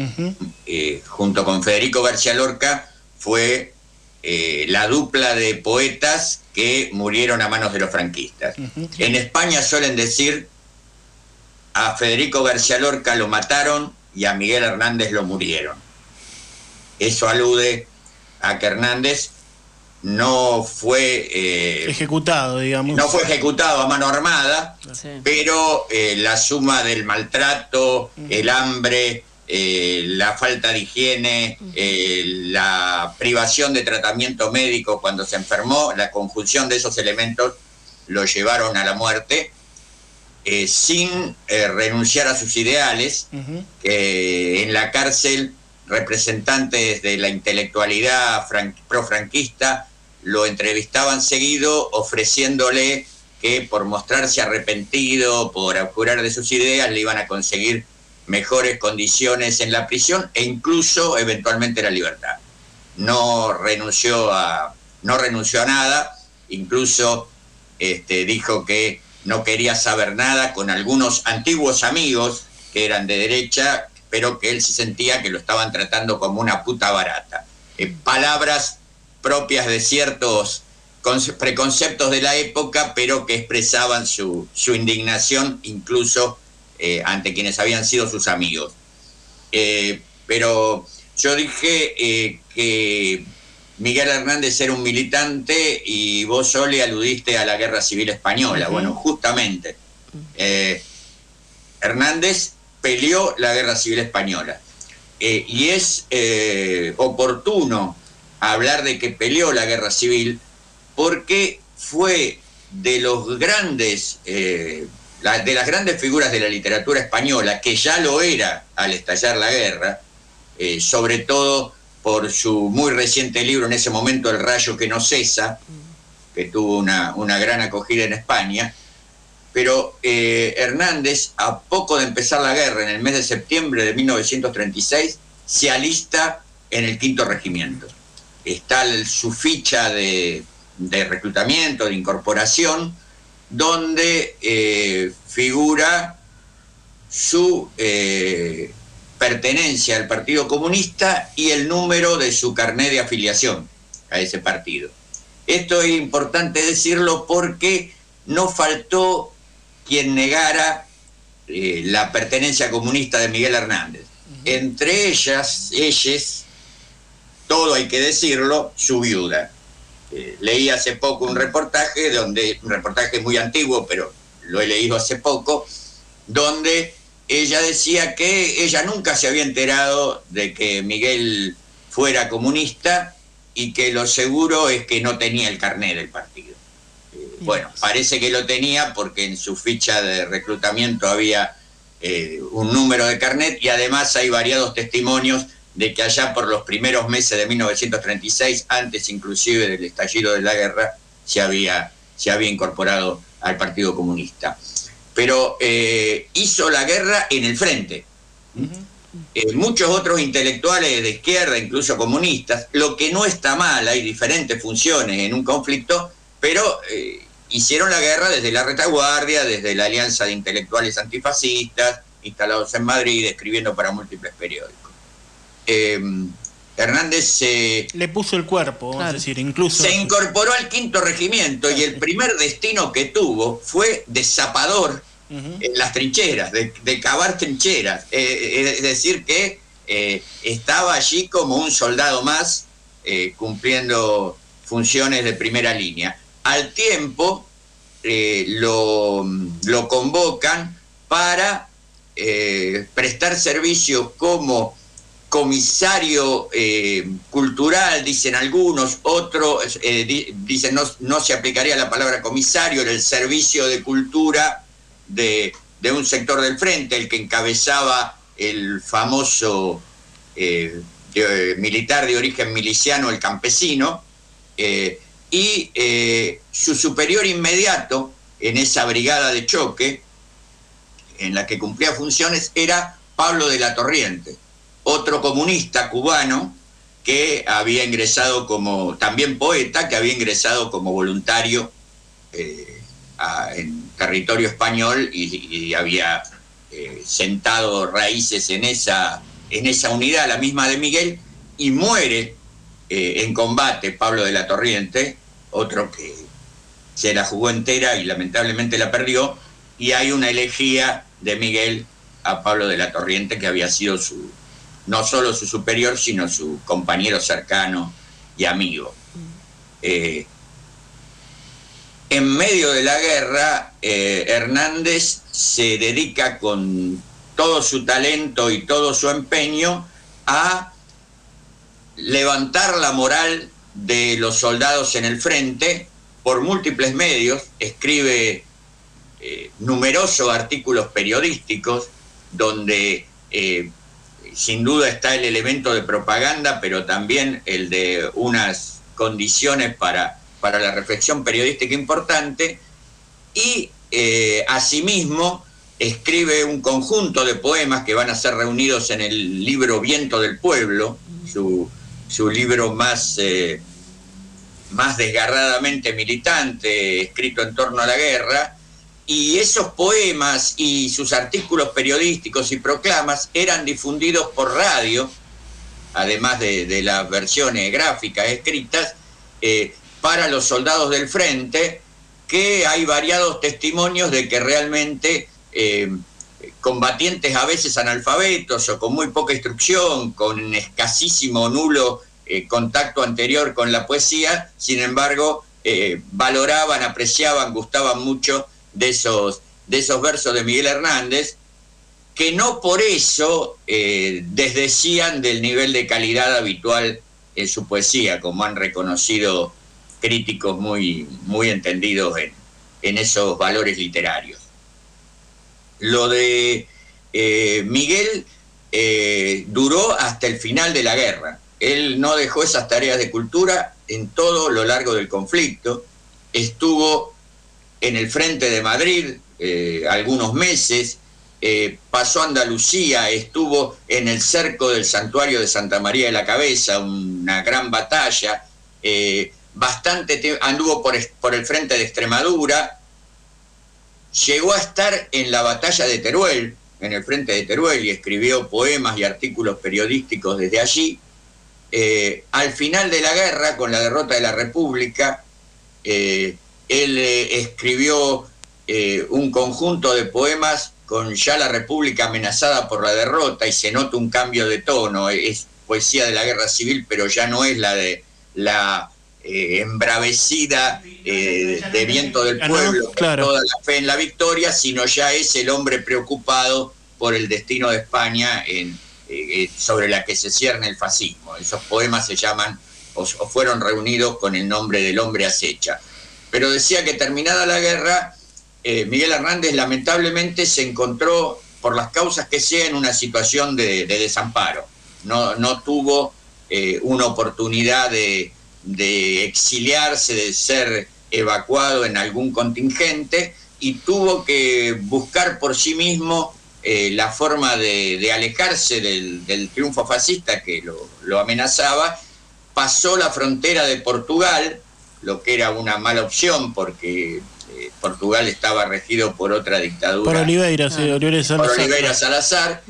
Eh, junto con Federico García Lorca fue eh, la dupla de poetas que murieron a manos de los franquistas. En España suelen decir a Federico García Lorca lo mataron y a Miguel Hernández lo murieron. Eso alude a que Hernández no fue eh, Ejecutado, digamos. no fue ejecutado a mano armada, pero eh, la suma del maltrato, el hambre, eh, la falta de higiene, eh, la privación de tratamiento médico cuando se enfermó, la conjunción de esos elementos lo llevaron a la muerte eh, sin renunciar a sus ideales, que en la cárcel representantes de la intelectualidad profranquista lo entrevistaban seguido ofreciéndole que por mostrarse arrepentido, por apurar de sus ideas, le iban a conseguir mejores condiciones en la prisión e incluso eventualmente la libertad. No renunció a, no renunció nada, incluso este, dijo que no quería saber nada con algunos antiguos amigos que eran de derecha, pero que él se sentía que lo estaban tratando como una puta barata. Eh, palabras propias de ciertos preconceptos de la época, pero que expresaban su, indignación incluso eh, ante quienes habían sido sus amigos. Eh, pero yo dije eh, que Miguel Hernández era un militante y vos solo aludiste a la guerra civil española. Bueno, justamente, Hernández peleó la guerra civil española. y es oportuno hablar de que peleó la guerra civil porque fue de los grandes, eh, de las grandes figuras de la literatura española, que ya lo era al estallar la guerra, eh, sobre todo por su muy reciente libro en ese momento, El rayo que no cesa, que tuvo una, gran acogida en España, pero eh, Hernández, a poco de empezar la guerra, en el mes de septiembre de 1936, se alista en el quinto regimiento. Está su ficha de de reclutamiento, de incorporación, donde eh, figura su eh, pertenencia al Partido Comunista y el número de su carnet de afiliación a ese partido. Esto es importante decirlo porque no faltó quien negara eh, la pertenencia comunista de Miguel Hernández. Entre ellas, ellas, todo hay que decirlo, su viuda. Eh, leí hace poco un reportaje, donde, un reportaje muy antiguo, pero lo he leído hace poco, donde ella decía que ella nunca se había enterado de que Miguel fuera comunista y que lo seguro es que no tenía el carnet del partido. Eh, bueno, parece que lo tenía porque en su ficha de reclutamiento había eh, un número de carnet y además hay variados testimonios de que allá por los primeros meses de 1936, antes inclusive del estallido de la guerra, se había, se había incorporado al Partido Comunista. Pero eh, hizo la guerra en el frente. Eh, muchos otros intelectuales de izquierda, incluso comunistas, lo que no está mal, hay diferentes funciones en un conflicto, pero eh, hicieron la guerra desde la retaguardia, desde la Alianza de Intelectuales Antifascistas, instalados en Madrid, escribiendo para múltiples periódicos. Em, Hernández se... Le puso el cuerpo, vamos a decir, incluso... Se incorporó al quinto regimiento y el primer destino que tuvo fue de zapador en las trincheras, de, cavar trincheras. Eh, eh, es decir, que eh, estaba allí como un soldado más cumpliendo funciones de primera línea. Al tiempo lo, lo, convocan para prestar servicio como comisario eh, cultural, dicen algunos, otros eh, dicen no, no, se aplicaría la palabra comisario, era el servicio de cultura de, un sector del frente, el que encabezaba el famoso eh, militar de origen miliciano, el campesino, y su superior inmediato en esa brigada de choque, en la que cumplía funciones, era Pablo de la Torriente otro comunista cubano que había ingresado como, también poeta, que había ingresado como voluntario eh, en territorio español y, había eh, sentado raíces en esa, en esa unidad, la misma de Miguel, y muere eh, en combate Pablo de la Torriente, otro que se la jugó entera y lamentablemente la perdió, y hay una elegía de Miguel a Pablo de la Torriente que había sido su, no solo su superior, sino su compañero cercano y amigo. Eh, en medio de la guerra, eh, Hernández se dedica con todo su talento y todo su empeño a levantar la moral de los soldados en el frente por múltiples medios, escribe eh, numerosos artículos periodísticos donde sin duda está el elemento de propaganda, pero también el de unas condiciones para, para la reflexión periodística importante. Y eh, asimismo escribe un conjunto de poemas que van a ser reunidos en el libro Viento del Pueblo, su, su libro más, eh, más desgarradamente militante, escrito en torno a la guerra, y esos poemas y sus artículos periodísticos y proclamas eran difundidos por radio, además de, las versiones gráficas escritas, eh, para los soldados del frente, que hay variados testimonios de que realmente eh, combatientes a veces analfabetos o con muy poca instrucción, con escasísimo o nulo eh, contacto anterior con la poesía, sin embargo, valoraban, apreciaban, gustaban mucho de esos, de esos versos de Miguel Hernández, que no por eso eh, desdecían del nivel de calidad habitual en su poesía, como han reconocido críticos muy, muy entendidos en, en esos valores literarios. Lo de eh, Miguel eh, duró hasta el final de la guerra. Él no dejó esas tareas de cultura en todo lo largo del conflicto. Estuvo en el frente de Madrid eh, algunos meses, eh, pasó a Andalucía, estuvo en el cerco del santuario de Santa María de la Cabeza, una gran batalla, eh, bastante anduvo por, por el frente de Extremadura, llegó a estar en la batalla de Teruel, en el frente de Teruel, y escribió poemas y artículos periodísticos desde allí. al final de la guerra, con la derrota de la República, él eh, escribió eh, un conjunto de poemas con ya la República amenazada por la derrota y se nota un cambio de tono. Es poesía de la guerra civil, pero ya no es la de la eh, embravecida de viento del pueblo, toda la fe en la victoria, sino ya es el hombre preocupado por el destino de España en, sobre la que se cierne el fascismo. Esos poemas se llaman o fueron reunidos con el nombre del hombre acecha pero decía que terminada la guerra, eh, Miguel Hernández lamentablemente se encontró, por las causas que sea, en una situación de, desamparo. No, no tuvo eh, una oportunidad de, exiliarse, de ser evacuado en algún contingente y tuvo que buscar por sí mismo eh, la forma de, alejarse del, triunfo fascista que lo, lo amenazaba. Pasó la frontera de Portugal, lo que era una mala opción porque eh, Portugal estaba regido por otra dictadura. Por Oliveira, sí, Oliveira Salazar. Por Oliveira Salazar.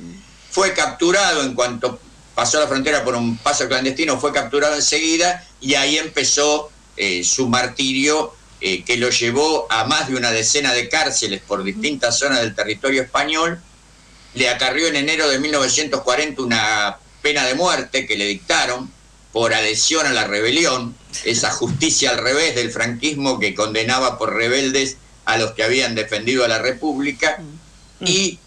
Fue capturado en cuanto pasó la frontera por un paso clandestino, fue capturado enseguida y ahí empezó eh, su martirio eh, que lo llevó a más de una decena de cárceles por distintas zonas del territorio español. Le acarrió en enero de 1940 una pena de muerte que le dictaron por adhesión a la rebelión, esa justicia al revés del franquismo que condenaba por rebeldes a los que habían defendido a la República mm. y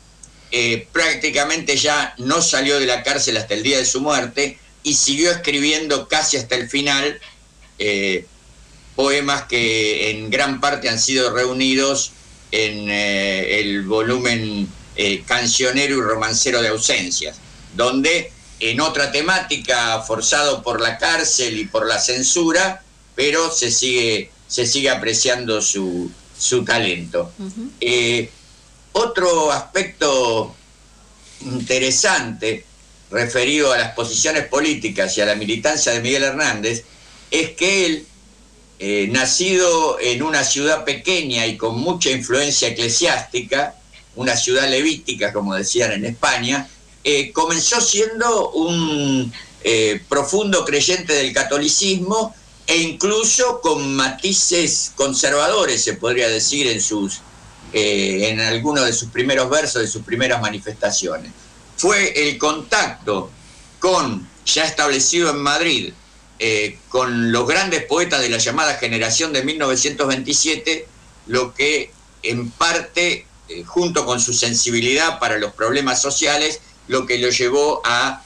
eh, prácticamente ya no salió de la cárcel hasta el día de su muerte y siguió escribiendo casi hasta el final eh, poemas que en gran parte han sido reunidos en eh, el volumen cancionero y romancero de ausencias, donde en otra temática, forzado por la cárcel y por la censura, pero se sigue, se sigue apreciando su, su talento. Eh, otro aspecto interesante referido a las posiciones políticas y a la militancia de Miguel Hernández es que él, eh, nacido en una ciudad pequeña y con mucha influencia eclesiástica, una ciudad levítica, como decían en España, eh, comenzó siendo un eh, profundo creyente del catolicismo e incluso con matices conservadores, se podría decir, en, sus, eh, en algunos de sus primeros versos, de sus primeras manifestaciones. Fue el contacto con, ya establecido en Madrid, con los grandes poetas de la llamada generación de 1927, lo que en parte, junto con su sensibilidad para los problemas sociales, lo que lo llevó a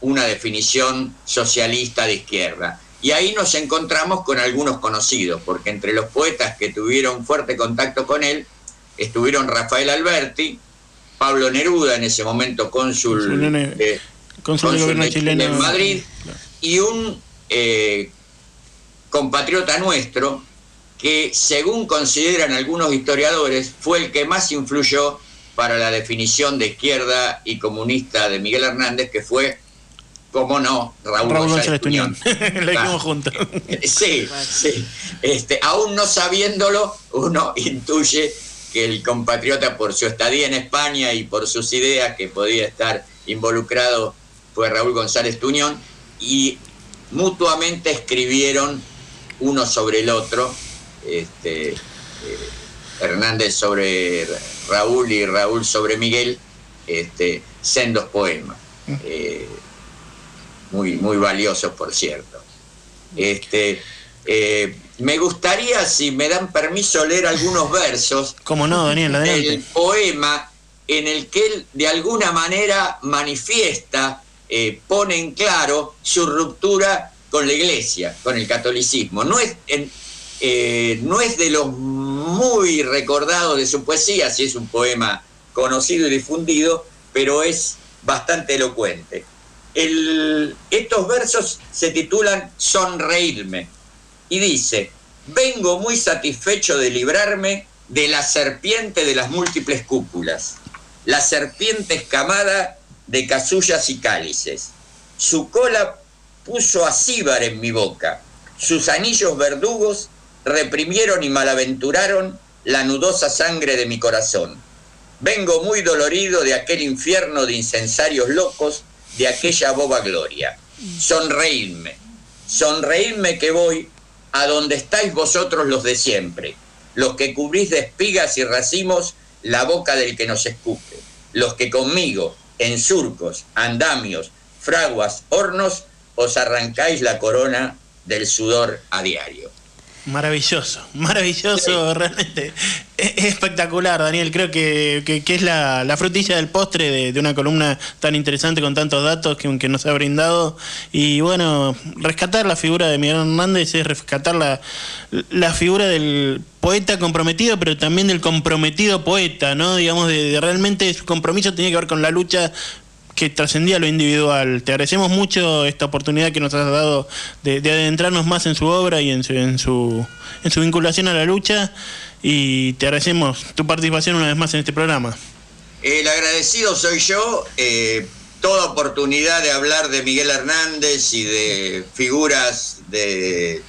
una definición socialista de izquierda. Y ahí nos encontramos con algunos conocidos, porque entre los poetas que tuvieron fuerte contacto con él estuvieron Rafael Alberti, Pablo Neruda, en ese momento cónsul de, Cónsul gobierno chileno en Madrid, y un eh, compatriota nuestro que, según consideran algunos historiadores, fue el que más influyó para la definición de izquierda y comunista de Miguel Hernández, que fue, como no, Raúl, Raúl González Tuñón. Ah. dijimos juntos. Sí, sí. Este, aún no sabiéndolo, uno intuye que el compatriota, por su estadía en España y por sus ideas que podía estar involucrado, fue Raúl González Tuñón, y mutuamente escribieron uno sobre el otro, este, eh, Hernández sobre Raúl y Raúl sobre Miguel, este, sendos poemas. Eh, muy, muy valiosos, por cierto. Este, eh, me gustaría, si me dan permiso, leer algunos versos Como no, Daniel, adelante. del poema en el que él de alguna manera manifiesta, eh, pone en claro su ruptura con la iglesia, con el catolicismo. No es, en- eh, no es de los muy recordados de su poesía, si es un poema conocido y difundido, pero es bastante elocuente. El- estos versos se titulan Sonreírme y dice, vengo muy satisfecho de librarme de la serpiente de las múltiples cúpulas, la serpiente escamada de casullas y cálices. Su cola puso acíbar en mi boca, sus anillos verdugos reprimieron y malaventuraron la nudosa sangre de mi corazón. Vengo muy dolorido de aquel infierno de incensarios locos, de aquella boba gloria. Sonreírme, sonreírme que voy a donde estáis vosotros los de siempre, los que cubrís de espigas y racimos la boca del que nos escupe, los que conmigo, en surcos, andamios, fraguas, hornos, os arrancáis la corona del sudor a diario. Maravilloso, maravilloso, realmente. Es es espectacular, Daniel. Creo que, que- que es la, la frutilla del postre de, de una columna tan interesante con tantos datos que, que nos ha brindado. Y bueno, rescatar la figura de Miguel Hernández es rescatar la, la figura del poeta comprometido, pero también del comprometido poeta, ¿no? Digamos, de, de realmente su compromiso tenía que ver con la lucha que trascendía lo individual. Te agradecemos mucho esta oportunidad que nos has dado de, de adentrarnos más en su obra y en su, en su en su vinculación a la lucha y te agradecemos tu participación una vez más en este programa. El agradecido soy yo. eh, toda oportunidad de hablar de Miguel Hernández y de figuras de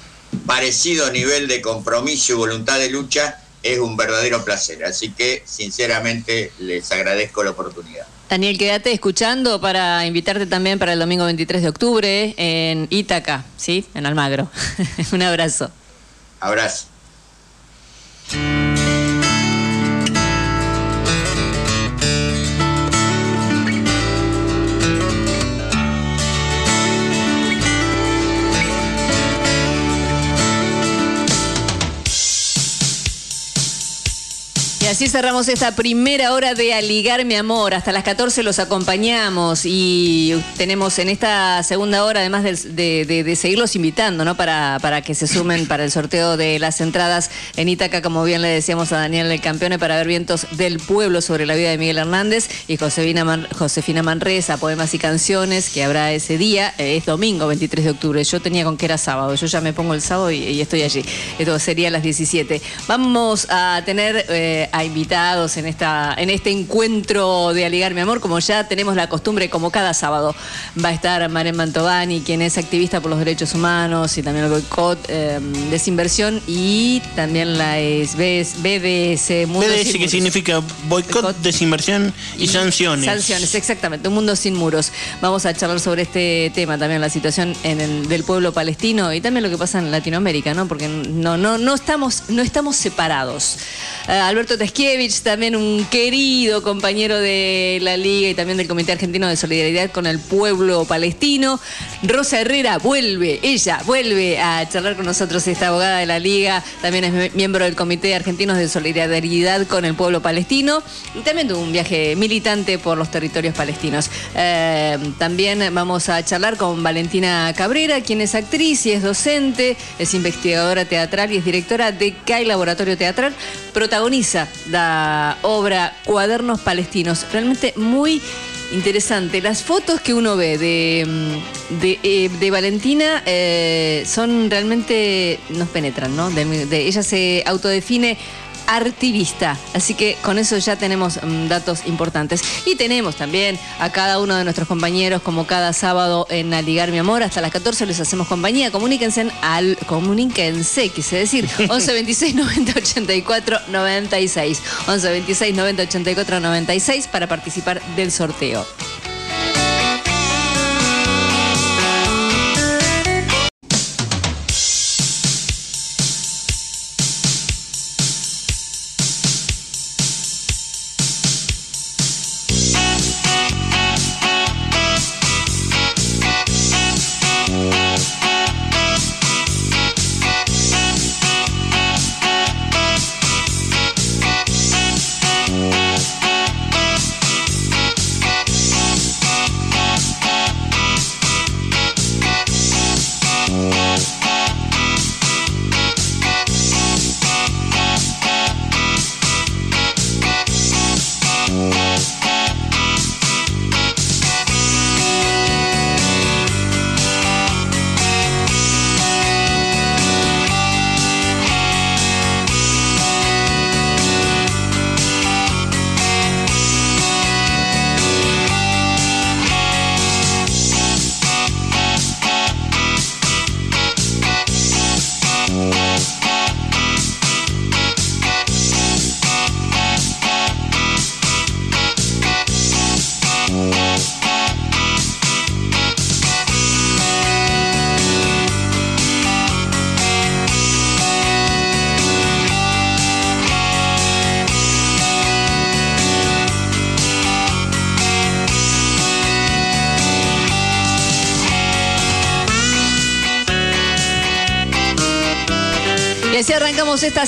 parecido nivel de compromiso y voluntad de lucha es un verdadero placer. Así que, sinceramente, les agradezco la oportunidad. Daniel, quédate escuchando para invitarte también para el domingo 23 de octubre en Ítaca, ¿sí? En Almagro. Un abrazo. Abrazo. Así cerramos esta primera hora de Aligar mi amor. Hasta las 14 los acompañamos y tenemos en esta segunda hora, además de, seguirlos invitando, ¿no? Para, para que se sumen para el sorteo de las entradas en Ítaca, como bien le decíamos a Daniel el Campeone, para ver vientos del pueblo sobre la vida de Miguel Hernández y Josefina, Man- Manresa, poemas y canciones, que habrá ese día. Eh, es domingo 23 de octubre. Yo tenía con que era sábado. Yo ya me pongo el sábado y, y estoy allí. Esto sería a las 17. Vamos a tener eh, a invitados en, esta, en este encuentro de Aligar mi amor, como ya tenemos la costumbre, como cada sábado. Va a estar Maren Mantovani, quien es activista por los derechos humanos y también el boicot, eh, desinversión y también la es BDS, Mundo BDS Sin que Muros. significa boicot, desinversión y, sanciones. Sanciones, exactamente. Un mundo sin muros. Vamos a charlar sobre este tema también, la situación en el- del pueblo palestino y también lo que pasa en Latinoamérica, ¿no? Porque no, no, no, estamos, no estamos separados. Eh, Alberto También un querido compañero de la Liga y también del Comité Argentino de Solidaridad con el Pueblo Palestino. Rosa Herrera vuelve, ella vuelve a charlar con nosotros, esta abogada de la Liga, también es mi- miembro del Comité Argentino de Solidaridad con el Pueblo Palestino y también tuvo un viaje militante por los territorios palestinos. Eh, también vamos a charlar con Valentina Cabrera, quien es actriz y es docente, es investigadora teatral y es directora de CAI Laboratorio Teatral, protagoniza la obra Cuadernos Palestinos, realmente muy interesante. Las fotos que uno ve de, mm, de, eh, de Valentina eh, son realmente, nos penetran, ¿no? De- ella se autodefine artivista, así que con eso ya tenemos mm, datos importantes. Y tenemos también a cada uno de nuestros compañeros, como cada sábado en Aligar Mi Amor, hasta las 14 les hacemos compañía. Comuníquense al, comuníquense, quise decir, 11 26 90 84 96. 11 26 90 84 96 para participar del sorteo.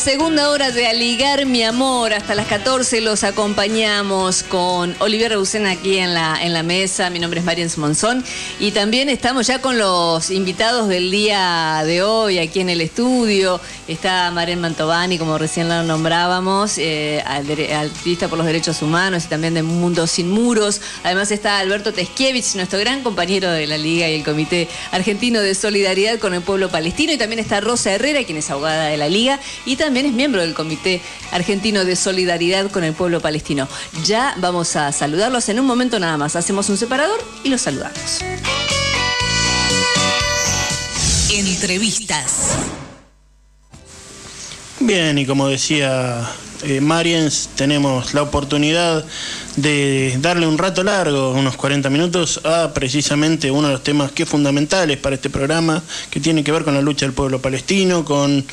Segunda hora de Aligar Mi Amor. Hasta las 14 los acompañamos con Olivier Reusen aquí en la, en la mesa. Mi nombre es Marian Monzón. Y también estamos ya con los invitados del día de hoy aquí en el estudio. Está Maren Mantovani, como recién la nombrábamos, eh, activista por los derechos humanos y también de Mundo Sin Muros. Además está Alberto Teskiewicz, nuestro gran compañero de la Liga y el Comité Argentino de Solidaridad con el Pueblo Palestino. Y también está Rosa Herrera, quien es abogada de la Liga y también es miembro del Comité Argentino de Solidaridad con el Pueblo Palestino. Ya vamos a saludarlos en un momento nada más. Hacemos un separador y los saludamos. Entrevistas. Bien, y como decía eh, Mariens, tenemos la oportunidad de darle un rato largo, unos 40 minutos, a precisamente uno de los temas que es fundamentales para este programa, que tiene que ver con la lucha del pueblo palestino, con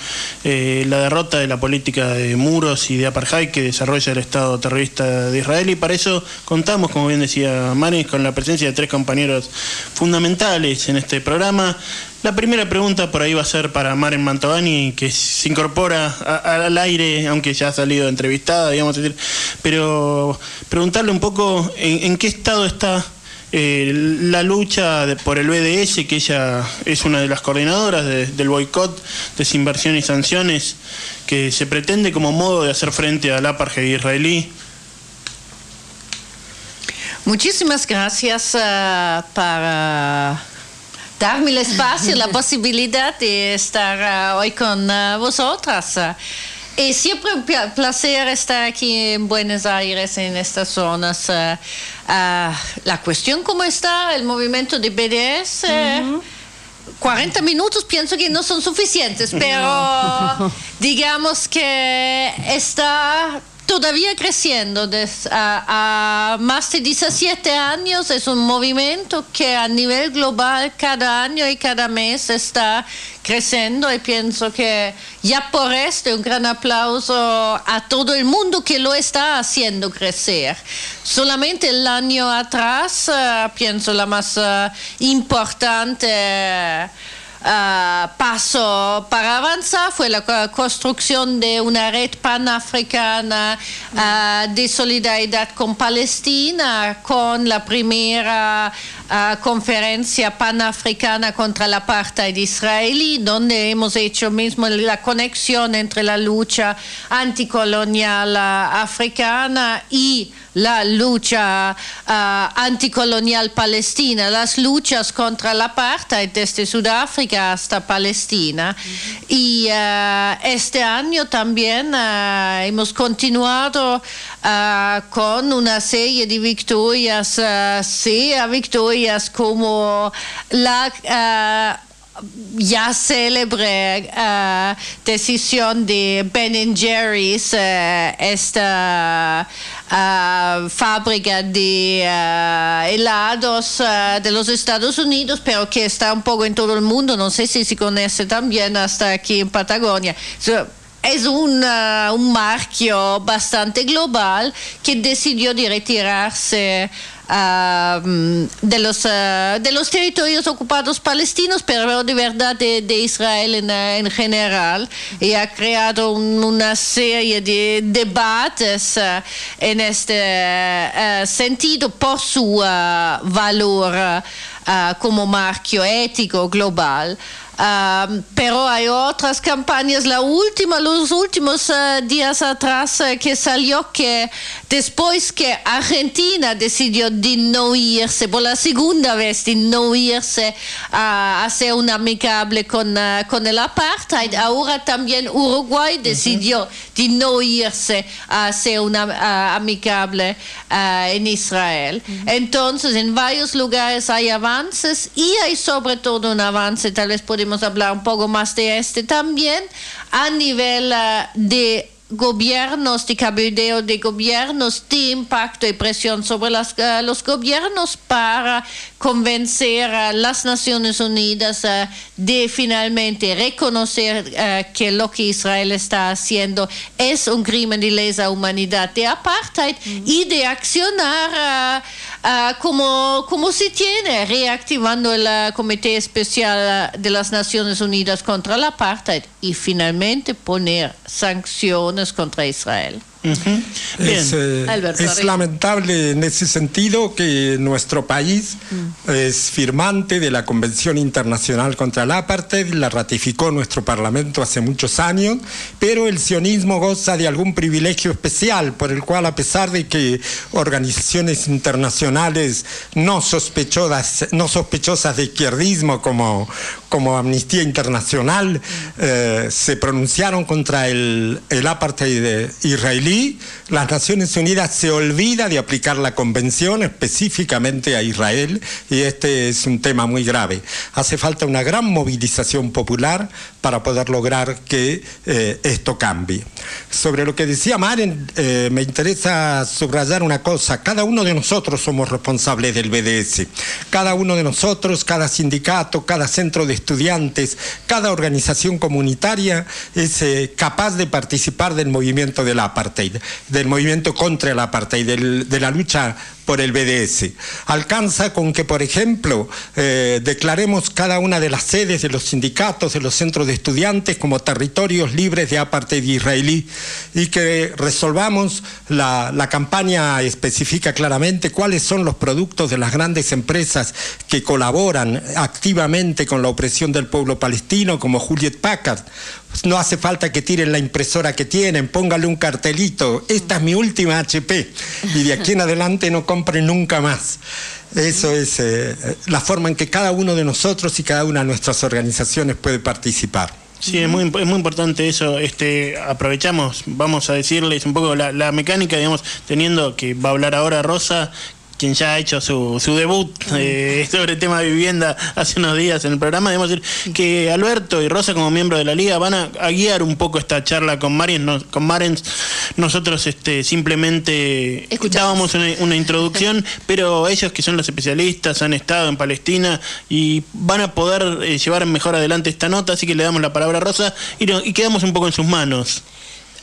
eh, la derrota de la política de muros y de apartheid que desarrolla el Estado terrorista de Israel. Y para eso contamos, como bien decía Mariens, con la presencia de tres compañeros fundamentales en este programa. La primera pregunta por ahí va a ser para Maren Mantovani, que se incorpora al aire, aunque ya ha salido entrevistada, digamos decir, pero preguntarle un poco en, en qué estado está eh, la lucha de- por el BDS, que ella es una de las coordinadoras de- del boicot, desinversión y sanciones, que se pretende como modo de hacer frente al apartheid israelí. Muchísimas gracias ah, para darme el espacio, la posibilidad de estar ah, hoy con vosotras. Ah, Es siempre un pla- placer estar aquí en Buenos Aires, en estas zonas. Ah, ah, la cuestión cómo está el movimiento de BDS. eh, 40 minutos pienso que no son suficientes, pero digamos que está todavía creciendo. Des- a, más de 17 años es un movimiento que a nivel global cada año y cada mes está creciendo y pienso que ya por esto un gran aplauso a todo el mundo que lo está haciendo crecer. Solamente el año atrás, eh, pienso la más eh, importante eh, paso para avanzar fue la co- construcción de una red panafricana eh, de solidaridad con Palestina, con la primera ah, conferencia panafricana contra la apartheid israelí, donde hemos hecho mismo la conexión entre la lucha anticolonial ah, africana y la lucha ah, anticolonial palestina, las luchas contra la apartheid desde Sudáfrica hasta Palestina. Y este año también hemos continuado con una serie de victorias, sea victorias como la ya célebre decisión de Ben Jerry's, esta fábrica de helados de los Estados Unidos, pero que está un poco en todo el mundo, no sé si se conoce también hasta aquí en Patagonia es un, un marchio bastante global que decidió de retirarse de, los, de los territorios ocupados palestinos, pero de verdad de, Israel en, en, general, y ha creado una serie de debates en este sentido por su valor como marchio ético global pero hay otras campañas, la última, los últimos eh, días atrás eh, que salió que después que Argentina decidió de no irse, por la segunda vez de no irse a hacer un amicable con, eh, con el apartheid, ahora también Uruguay decidió de no irse a hacer una amicable en Israel. Entonces, en varios lugares hay avances y hay sobre todo un avance, tal vez podemos hablar un poco más de este también, a nivel eh, de gobiernos, de cabildeo de gobiernos, de impacto y presión sobre eh, los gobiernos para convencer a las Naciones Unidas eh, de finalmente reconocer que lo que Israel está haciendo es un crimen de lesa humanidad de apartheid y de accionar Ah, como, como se tiene, reactivando el ah, Comité Especial de las Naciones Unidas contra la Apartheid y finalmente poner sanciones contra Israel. Es, eh, es lamentable en ese sentido que nuestro país mm. es firmante de la Convención Internacional contra el Apartheid, la ratificó nuestro Parlamento hace muchos años, pero el sionismo goza de algún privilegio especial por el cual a pesar de que organizaciones internacionales no sospechosas, no sospechosas de izquierdismo como, como Amnistía Internacional eh, se pronunciaron contra el, el apartheid israelí, lii las Naciones Unidas se olvida de aplicar la convención específicamente a Israel y este es un tema muy grave. Hace falta una gran movilización popular para poder lograr que eh, esto cambie. Sobre lo que decía Maren, eh, me interesa subrayar una cosa. Cada uno de nosotros somos responsables del BDS. Cada uno de nosotros, cada sindicato, cada centro de estudiantes, cada organización comunitaria es eh, capaz de participar del movimiento del apartheid, del movimiento contra el apartheid, de la lucha por el BDS. Alcanza con que, por ejemplo, eh, declaremos cada una de las sedes de los sindicatos, de los centros de estudiantes como territorios libres de apartheid israelí y que resolvamos la, la campaña especifica claramente cuáles son los productos de las grandes empresas que colaboran activamente con la opresión del pueblo palestino, como Juliet Packard, no hace falta que tiren la impresora que tienen, póngale un cartelito, esta es mi última HP y de aquí en adelante no compren nunca más. Eso es eh, la forma en que cada uno de nosotros y cada una de nuestras organizaciones puede participar. Sí, es muy, es muy importante eso. Este, aprovechamos, vamos a decirles un poco la, la mecánica, digamos, teniendo que va a hablar ahora Rosa, quien ya ha hecho su, su debut eh, sobre el tema de vivienda hace unos días en el programa, debemos decir que Alberto y Rosa como miembros de la liga van a, guiar un poco esta charla con Marens. con Marens nosotros este, simplemente dábamos una, introducción, pero ellos que son los especialistas han estado en Palestina y van a poder eh, llevar mejor adelante esta nota, así que le damos la palabra a Rosa y, y quedamos un poco en sus manos.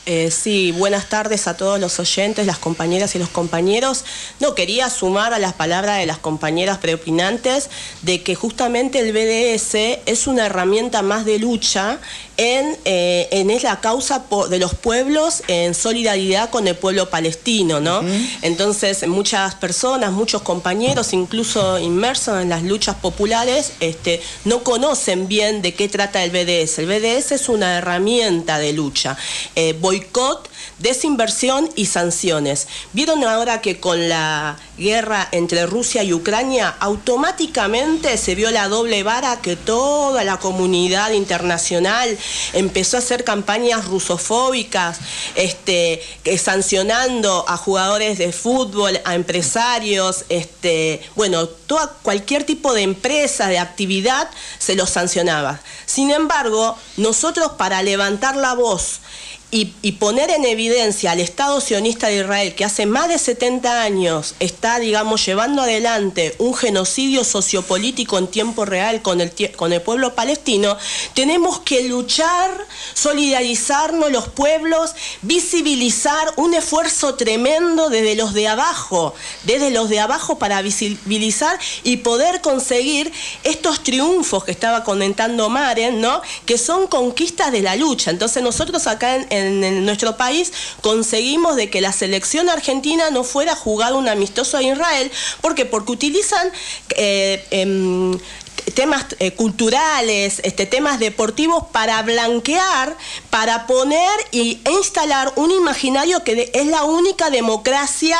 Eh, sí, buenas tardes a todos los oyentes, las compañeras y los compañeros. No, quería sumar a las palabras de las compañeras preopinantes de que justamente el BDS es una herramienta más de lucha en, eh, en es la causa de los pueblos en solidaridad con el pueblo palestino, ¿no? Entonces, muchas personas, muchos compañeros, incluso inmersos en las luchas populares, este, no conocen bien de qué trata el BDS. El BDS es una herramienta de lucha. Eh, boicot desinversión y sanciones. Vieron ahora que con la guerra entre Rusia y Ucrania automáticamente se vio la doble vara que toda la comunidad internacional empezó a hacer campañas rusofóbicas, este, sancionando a jugadores de fútbol, a empresarios, este, bueno, toda, cualquier tipo de empresa, de actividad, se los sancionaba. Sin embargo, nosotros para levantar la voz y, poner en evidencia al Estado sionista de Israel, que hace más de 70 años está, digamos, llevando adelante un genocidio sociopolítico en tiempo real con el, con el pueblo palestino, tenemos que luchar, solidarizarnos los pueblos, visibilizar un esfuerzo tremendo desde los de abajo, desde los de abajo para visibilizar y poder conseguir estos triunfos que estaba comentando Maren, ¿no? que son conquistas de la lucha. Entonces nosotros acá en nuestro país conseguimos de que la selección argentina no fuera a jugar un amistoso a Israel. ¿Por qué? Porque utilizan eh, em, temas eh, culturales, este, temas deportivos para blanquear, para poner y, instalar un imaginario que es la única democracia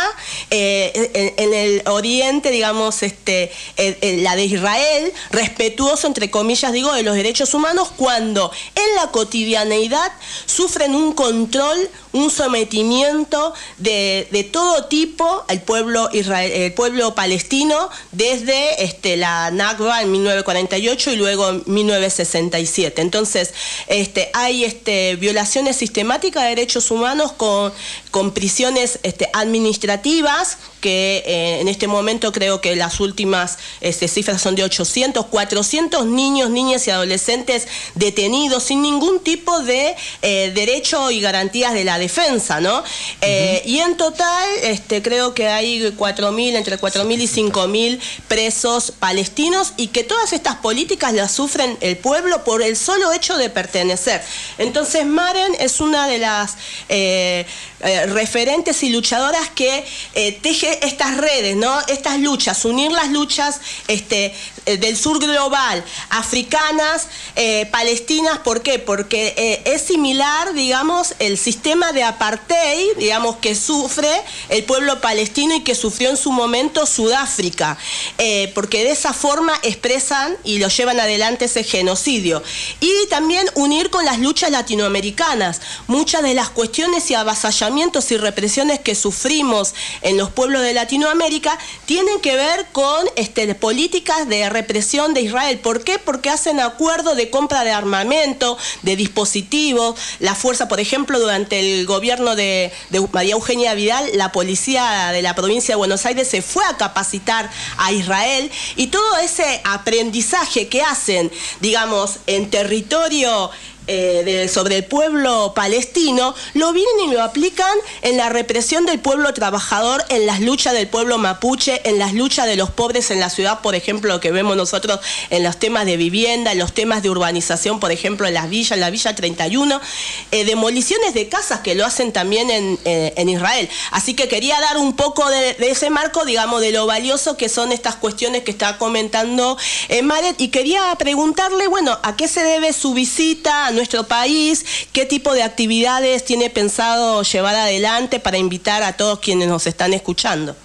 eh, en, el oriente, digamos, este, la de Israel, respetuoso, entre comillas, digo, de los derechos humanos, cuando en la cotidianeidad sufren un control, un sometimiento de, todo tipo al pueblo, Israel, el pueblo palestino desde este, la Nakba en 1948 y luego en 1967. Entonces, este, hay este, violaciones sistemáticas de derechos humanos con, con prisiones este, administrativas, que eh, en este momento creo que las últimas este, cifras son de 800, 400 niños, niñas y adolescentes detenidos sin ningún tipo de eh, derecho y garantías de la defensa, ¿no? Eh, y en total este, creo que hay 4.000, entre 4.000 y 5.000 presos palestinos y que todas estas políticas las sufren el pueblo por el solo hecho de pertenecer. Entonces Maren es una de las referentes y luchadoras que teje estas redes, ¿no? Estas luchas, unir las luchas este, eh, del sur global, africanas, eh, palestinas, ¿por qué? Porque eh, es similar, digamos, el sistema de apartheid, digamos, que sufre el pueblo palestino y que sufrió en su momento Sudáfrica, porque de esa forma expresan y lo llevan adelante ese genocidio. Y también unir con las luchas latinoamericanas. Muchas de las cuestiones y avasallamientos y represiones que sufrimos en los pueblos de Latinoamérica tienen que ver con este, políticas de represión de Israel. ¿Por qué? Porque hacen acuerdos de compra de armamento, de dispositivos. La fuerza, por ejemplo, durante el gobierno de, María Eugenia Vidal, la policía de la provincia de Buenos Aires se fue a capacitar a Israel y todo ese aprendizaje que hacen, digamos, en territorio eh, sobre el pueblo palestino, lo vienen y lo aplican en la represión del pueblo trabajador, en las luchas del pueblo mapuche, en las luchas de los pobres en la ciudad, por ejemplo, lo que vemos nosotros en los temas de vivienda, en los temas de urbanización, por ejemplo, en las villas, en la Villa 31, eh, demoliciones de casas que lo hacen también eh, en, Israel. Así que quería dar un poco de, ese marco, digamos, de lo valioso que son estas cuestiones que está comentando Maret, y quería preguntarle, bueno, ¿a qué se debe su visita? Nuestro país, qué tipo de actividades tiene pensado llevar adelante para invitar a todos quienes nos están escuchando.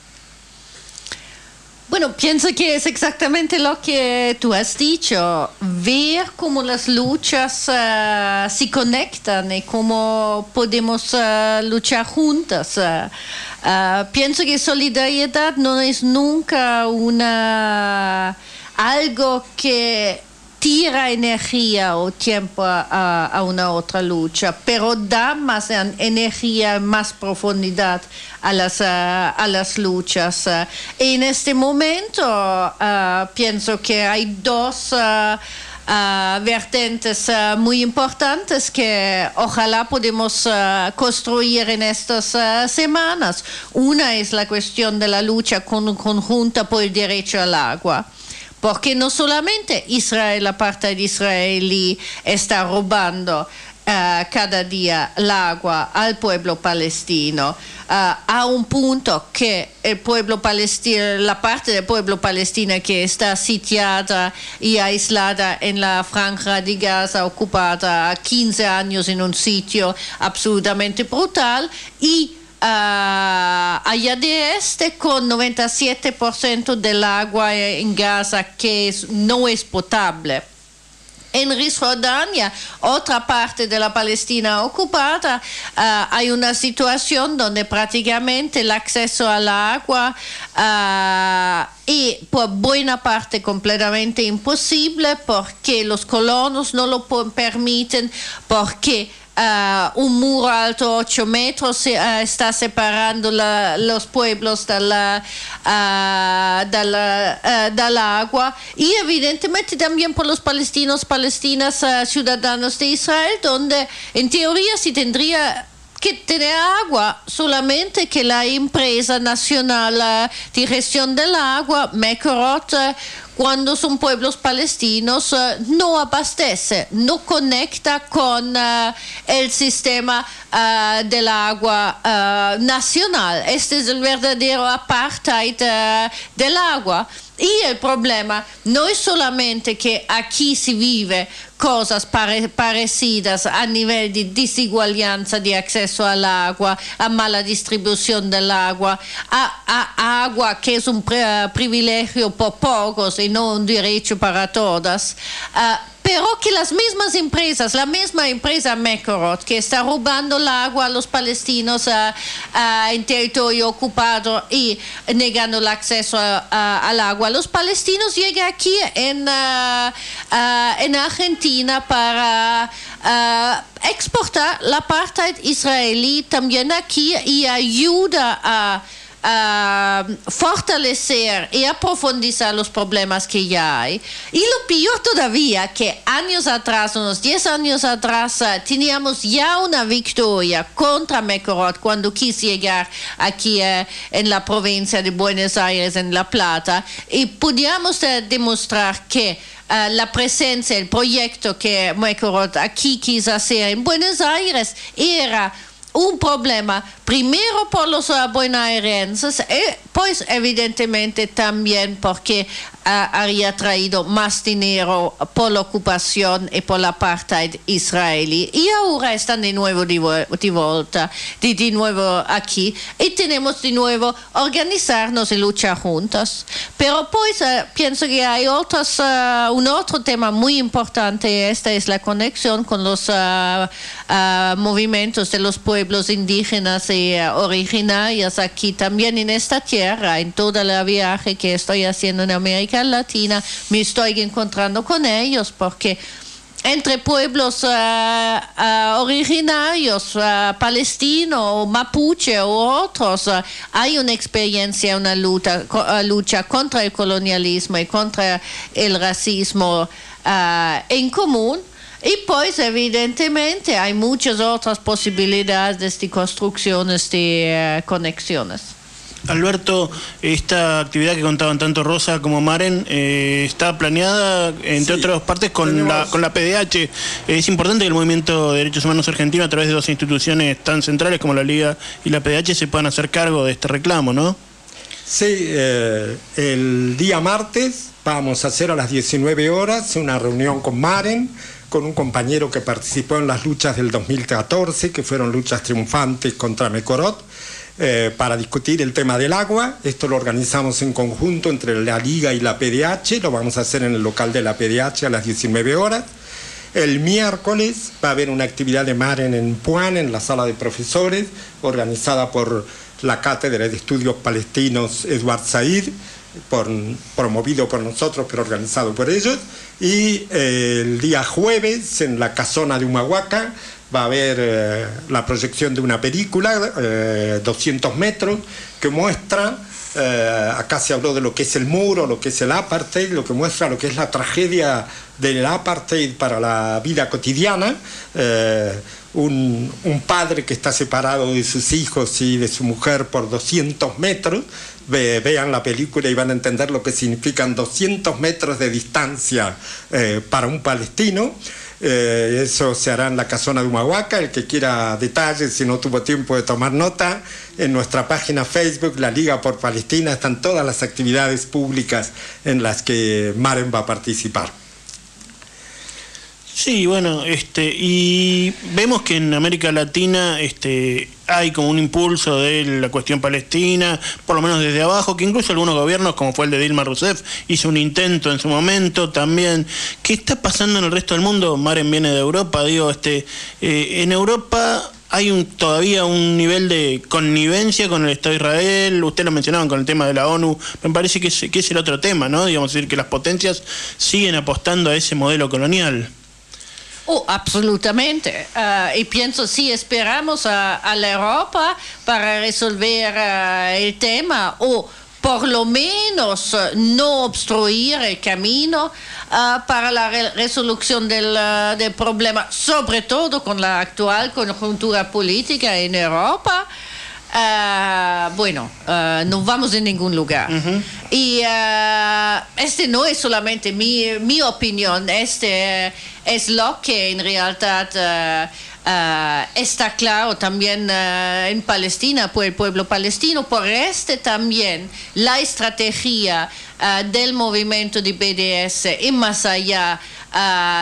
Bueno, pienso que es exactamente lo que tú has dicho, ver cómo las luchas uh, se conectan y cómo podemos uh, luchar juntas. Uh, pienso que solidaridad no es nunca una algo que tira energía o tiempo a, una otra lucha, pero da más energía, más profundidad a las, a las luchas. En este momento ah, pienso que hay dos... Ah, ah, vertentes muy importantes que ojalá podemos construir en estas semanas. Una es la cuestión de la lucha conjunta por el derecho al agua porque no solamente Israel, la parte israelí, está robando uh, cada día el al pueblo palestino, uh, a un punto que el pueblo palestino, la parte del pueblo palestino que está sitiada y aislada en la franja de Gaza, ocupada 15 años en un sitio absolutamente brutal, y Uh, allá de este con 97% del agua en Gaza que es, no es potable. En Cisjordania, otra parte de la Palestina ocupada, uh, hay una situación donde prácticamente el acceso al agua uh, y por buena parte completamente imposible porque los colonos no lo permiten, porque Uh, un muro alto 8 metros uh, está separando la, los pueblos dalla, uh, dalla, del agua. Y evidentemente también por los palestinos, palestinas, ciudadanos de Israel, donde en teoría se tendría que tener agua, solamente que la empresa nacional de gestión del agua, Mekorot, cuando son pueblos palestinos, uh, no abastece, no conecta con uh, el sistema uh, del agua nacional. Este es el verdadero apartheid del agua. Y el problema no es solamente que aquí se vive cosas parecidas a nivel de desigualdad de acceso al agua, a mala distribución del agua, a, agua que es un privilegio por pocos no un derecho para todas. Ah, pero que las mismas empresas, la misma empresa Mekorot, que está robando el agua a los palestinos en territorio ocupado y negando el acceso al agua, los palestinos llegan aquí en, en Argentina para exportar la apartheid israelí también aquí y ayuda a a fortalecer y a profundizar los problemas que ya hay. Y lo peor todavía, que años atrás, unos 10 años atrás, eh, teníamos ya una victoria contra Mekorot cuando quise llegar aquí eh, en la provincia de Buenos Aires, en La Plata, y podíamos eh, demostrar que la presencia, el proyecto que Mekorot aquí quiso hacer en Buenos Aires era un problema primero por los bonaerenses y pues evidentemente también porque había traído más dinero por la ocupación y por la apartheid israelí. Y ahora están de nuevo de, vuelta, de, nuevo aquí. Y tenemos de nuevo organizarnos y luchar juntos. Pero pues eh, pienso que hay otros, eh, un otro tema muy importante. Esta es la conexión con los eh, movimientos de los pueblos indígenas y originarios aquí también en esta tierra, en toda la viaje que estoy haciendo en América Latina, me estoy encontrando con ellos porque entre pueblos uh, uh, originarios, uh, palestino, mapuche u otros, hay una experiencia, una lucha, lucha contra el colonialismo y contra el racismo en común. Y pues evidentemente hay muchas otras posibilidades de construcciones de conexiones. Alberto, esta actividad que contaban tanto Rosa como Maren eh, está planeada, entre otras partes, con la, con la PDH. Es importante que el Movimiento de Derechos Humanos Argentino, a través de dos instituciones tan centrales como la Liga y la PDH, se puedan hacer cargo de este reclamo, ¿no? Sí, eh, el día martes vamos a hacer a las 19 horas una reunión con Maren, con un compañero que participó en las luchas del 2014, que fueron luchas triunfantes contra Mecorot eh, para discutir el tema del agua. Esto lo organizamos en conjunto entre la Liga y la PDH, lo vamos a hacer en el local de la PDH a las 19 horas. El miércoles va a haber una actividad de Maren en Puan, en la sala de profesores, organizada por la Cátedra de Estudios Palestinos Eduard Said, promovido por nosotros, pero organizado por ellos. Y eh, el día jueves, en la casona de Humahuaca, va a haber eh, la proyección de una película, 200 eh, metros, que muestra, eh, acá se habló de lo que es el muro, lo que es el apartheid, lo que muestra lo que es la tragedia del apartheid para la vida cotidiana. Un, un, padre que está separado de sus hijos y de su mujer por 200 metros, vean la película y van a entender lo que significan 200 metros de distancia eh, para un palestino. Eh, eso se hará en la casona de Humahuaca. El que quiera detalles, si no tuvo tiempo de tomar nota, en nuestra página Facebook, la Liga por Palestina, están todas las actividades públicas en las que Maren va a participar. Sí, bueno, este, y vemos que en América Latina este, hay como un impulso de la cuestión palestina, por lo menos desde abajo, que incluso algunos gobiernos, como fue el de Dilma Rousseff, hizo un intento en su momento también. ¿Qué está pasando en el resto del mundo? Maren viene de Europa, digo, este, eh, en Europa hay un, todavía un nivel de connivencia con el Estado de Israel, usted lo mencionaban con el tema de la ONU, me parece que es, que es el otro tema, ¿no? Digamos, decir, que las potencias siguen apostando a ese modelo colonial. Oh, absolutamente. Uh, y pienso, si esperamos a, la Europa para resolver uh, el tema o por lo menos uh, no obstruir el camino para la re resolución del, problema, sobre todo con la actual conjuntura política en Europa, Uh, bueno, uh, no vamos en ningún lugar. Uh -huh. Y uh, este no es solamente mi, mi opinión, este es lo que en realidad está claro también en Palestina, por el pueblo palestino. Por este también la estrategia del movimiento de BDS y más allá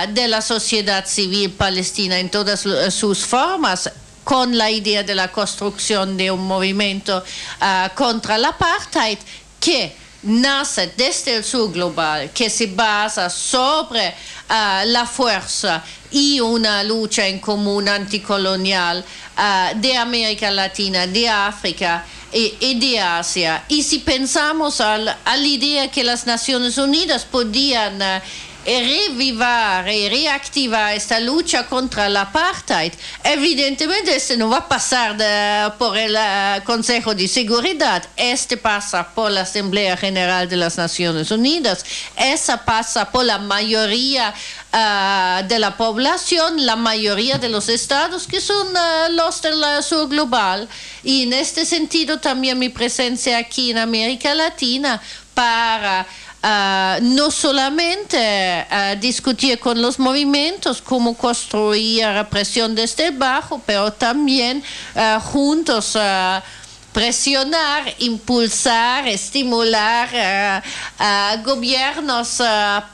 de la sociedad civil palestina en todas sus formas con la idea de la construcción de un movimiento uh, contra el apartheid que nace desde el sur global, que se basa sobre uh, la fuerza y una lucha en común anticolonial uh, de América Latina, de África y, y de Asia. Y si pensamos al, a la idea que las Naciones Unidas podían revivar y reactivar esta lucha contra el apartheid, evidentemente este no va a pasar por el uh, Consejo de Seguridad, este pasa por la Asamblea General de las Naciones Unidas, esa pasa por la mayoría uh, de la población, la mayoría de los estados que son uh, los del sur global. Y en este sentido también mi presencia aquí en América Latina para Uh, no solamente uh, discutir con los movimientos cómo construir represión desde bajo, pero también uh, juntos presionar, impulsar, estimular a gobiernos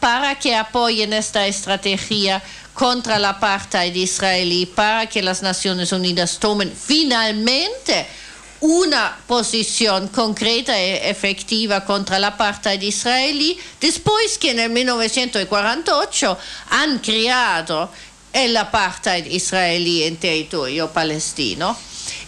para que apoyen esta estrategia contra la apartheid israelí, para que las Naciones Unidas tomen finalmente una posición concreta e efectiva contra el apartheid israelí, después que en el 1948 han creado el apartheid israelí en territorio palestino.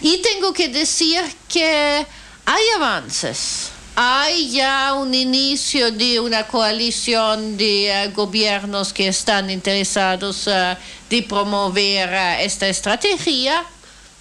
Y tengo que decir que hay avances. Hay ya un inicio de una coalición de uh, gobiernos que están interesados uh, de promover uh, esta estrategia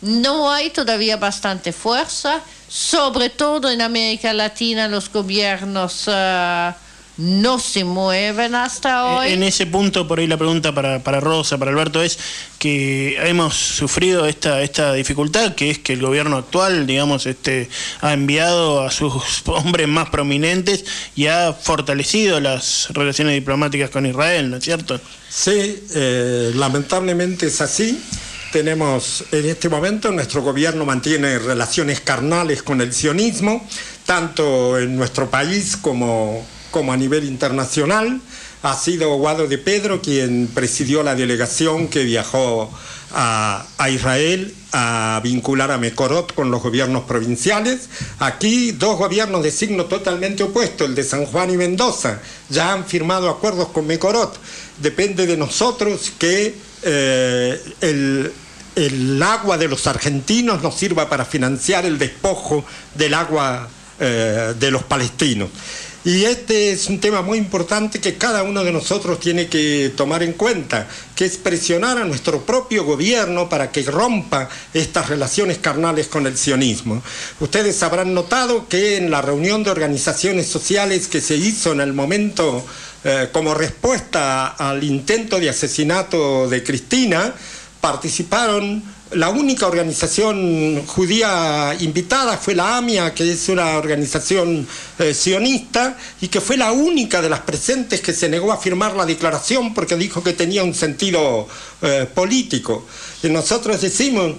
no hay todavía bastante fuerza, sobre todo en América Latina los gobiernos uh, no se mueven hasta hoy. En ese punto, por ahí la pregunta para, para Rosa, para Alberto, es que hemos sufrido esta, esta dificultad, que es que el gobierno actual, digamos, este, ha enviado a sus hombres más prominentes y ha fortalecido las relaciones diplomáticas con Israel, ¿no es cierto? Sí, eh, lamentablemente es así tenemos en este momento, nuestro gobierno mantiene relaciones carnales con el sionismo, tanto en nuestro país como, como a nivel internacional. Ha sido Guado de Pedro quien presidió la delegación que viajó a, Israel a vincular a Mecorot con los gobiernos provinciales. Aquí dos gobiernos de signo totalmente opuesto, el de San Juan y Mendoza, ya han firmado acuerdos con Mecorot. Depende de nosotros que eh, el, el agua de los argentinos nos sirva para financiar el despojo del agua eh, de los palestinos. Y este es un tema muy importante que cada uno de nosotros tiene que tomar en cuenta, que es presionar a nuestro propio gobierno para que rompa estas relaciones carnales con el sionismo. Ustedes habrán notado que en la reunión de organizaciones sociales que se hizo en el momento eh, como respuesta al intento de asesinato de Cristina, participaron la única organización judía invitada fue la AMIA, que es una organización eh, sionista, y que fue la única de las presentes que se negó a firmar la declaración porque dijo que tenía un sentido eh, político. Y nosotros decimos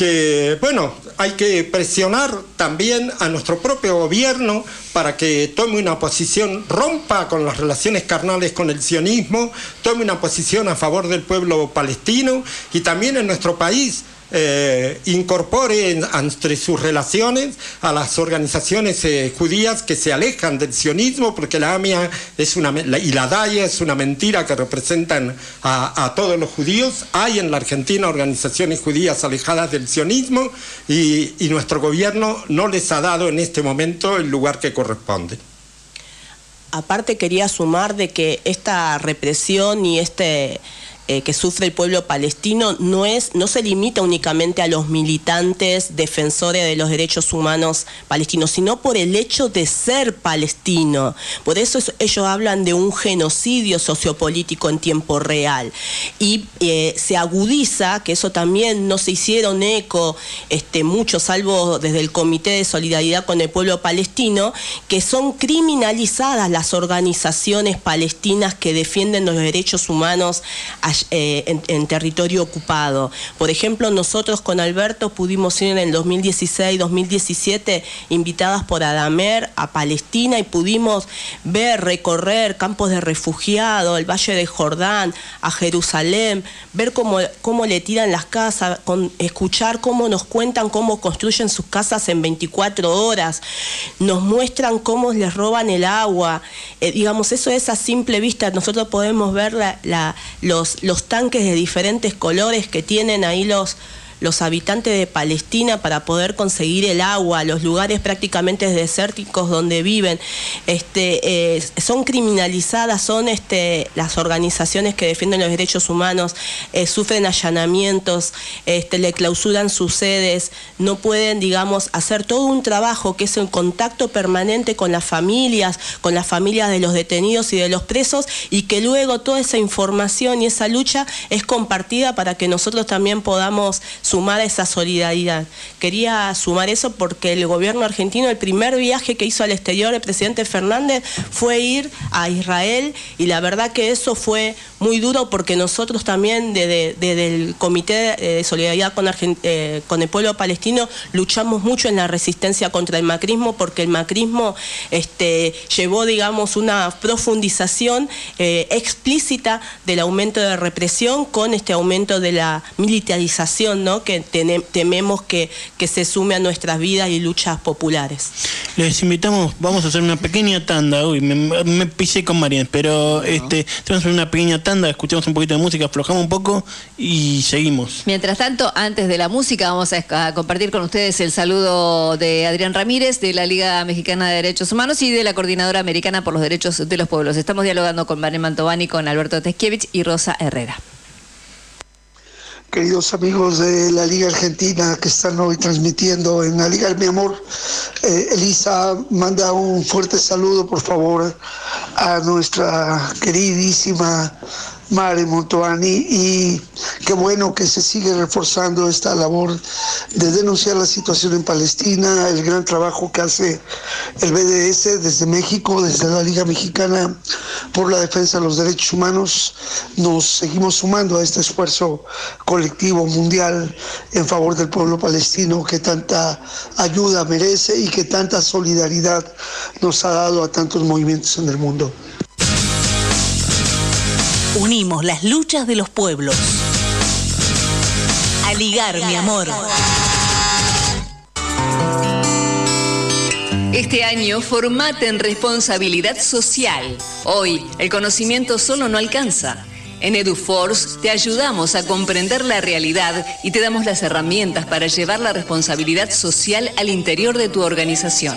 que, bueno, hay que presionar también a nuestro propio gobierno para que tome una posición, rompa con las relaciones carnales con el sionismo, tome una posición a favor del pueblo palestino y también en nuestro país eh, incorpore entre sus relaciones a las organizaciones eh, judías que se alejan del sionismo, porque la AMIA es una, y la DAIA es una mentira que representan a, todos los judíos. Hay en la Argentina organizaciones judías alejadas del sionismo y, y nuestro gobierno no les ha dado en este momento el lugar que corresponde. Aparte quería sumar de que esta represión y este eh, que sufre el pueblo palestino no, es, no se limita únicamente a los militantes defensores de los derechos humanos palestinos, sino por el hecho de ser palestino. Por eso ellos hablan de un genocidio sociopolítico en tiempo real. Y eh, se agudiza, que eso también no se hicieron eco este, mucho, salvo desde el Comité de Solidaridad con el Pueblo Palestino, que son criminalizadas las organizaciones palestinas que defienden los derechos humanos eh, en, territorio ocupado. Por ejemplo, nosotros con Alberto pudimos ir en el 2016-2017 invitadas por Adamer a Palestina y pudimos ver, recorrer campos de refugiados, el Valle de Jordán, a Jerusalén, ver cómo, cómo le tiran las casas, escuchar cómo nos cuentan cómo construyen sus casas en 24 horas, nos muestran cómo les roban el agua. Eh, digamos, eso es a simple vista. Nosotros podemos ver los los tanques de diferentes colores que tienen ahí los, los habitantes de Palestina para poder conseguir el agua, los lugares prácticamente desérticos donde viven, este, eh, son criminalizadas, son este, las organizaciones que defienden los derechos humanos, eh, sufren allanamientos, este, le clausuran sus sedes, no pueden, digamos, hacer todo un trabajo que es en contacto permanente con las familias, con las familias de los detenidos y de los presos, y que luego toda esa información y esa lucha es compartida para que nosotros también podamos sumar esa solidaridad. Quería sumar eso porque el gobierno argentino, el primer viaje que hizo al exterior el presidente Fernández fue ir a Israel y la verdad que eso fue muy duro porque nosotros también desde, el Comité de Solidaridad con, eh, con el pueblo palestino luchamos mucho en la resistencia contra el macrismo porque el macrismo este, llevó, digamos, una profundización eh, explícita del aumento de represión con este aumento de la militarización, ¿no? Que tememos que, que se sume a nuestras vidas y luchas populares. Les invitamos, vamos a hacer una pequeña tanda, uy, me, pisé con Marien, pero este, tenemos una pequeña tanda, escuchamos un poquito de música, aflojamos un poco y seguimos. Mientras tanto, antes de la música, vamos a, compartir con ustedes el saludo de Adrián Ramírez, de la Liga Mexicana de Derechos Humanos y de la Coordinadora Americana por los Derechos de los Pueblos. Estamos dialogando con Marien Mantovani, con Alberto Teskiewicz y Rosa Herrera queridos amigos de la Liga Argentina que están hoy transmitiendo en la Liga Mi Amor. Eh, Elisa, manda un fuerte saludo, por favor, a nuestra queridísima Mare Montoani y qué bueno que se sigue reforzando esta labor de denunciar la situación en Palestina, el gran trabajo que hace el BDS desde México, desde la Liga Mexicana por la defensa de los derechos humanos. Nos seguimos sumando a este esfuerzo colectivo mundial en favor del pueblo palestino que tanta ayuda merece y que tanta solidaridad nos ha dado a tantos movimientos en el mundo. Unimos las luchas de los pueblos. A ligar, mi amor. Este año formate en responsabilidad social. Hoy, el conocimiento solo no alcanza. En EduForce te ayudamos a comprender la realidad y te damos las herramientas para llevar la responsabilidad social al interior de tu organización.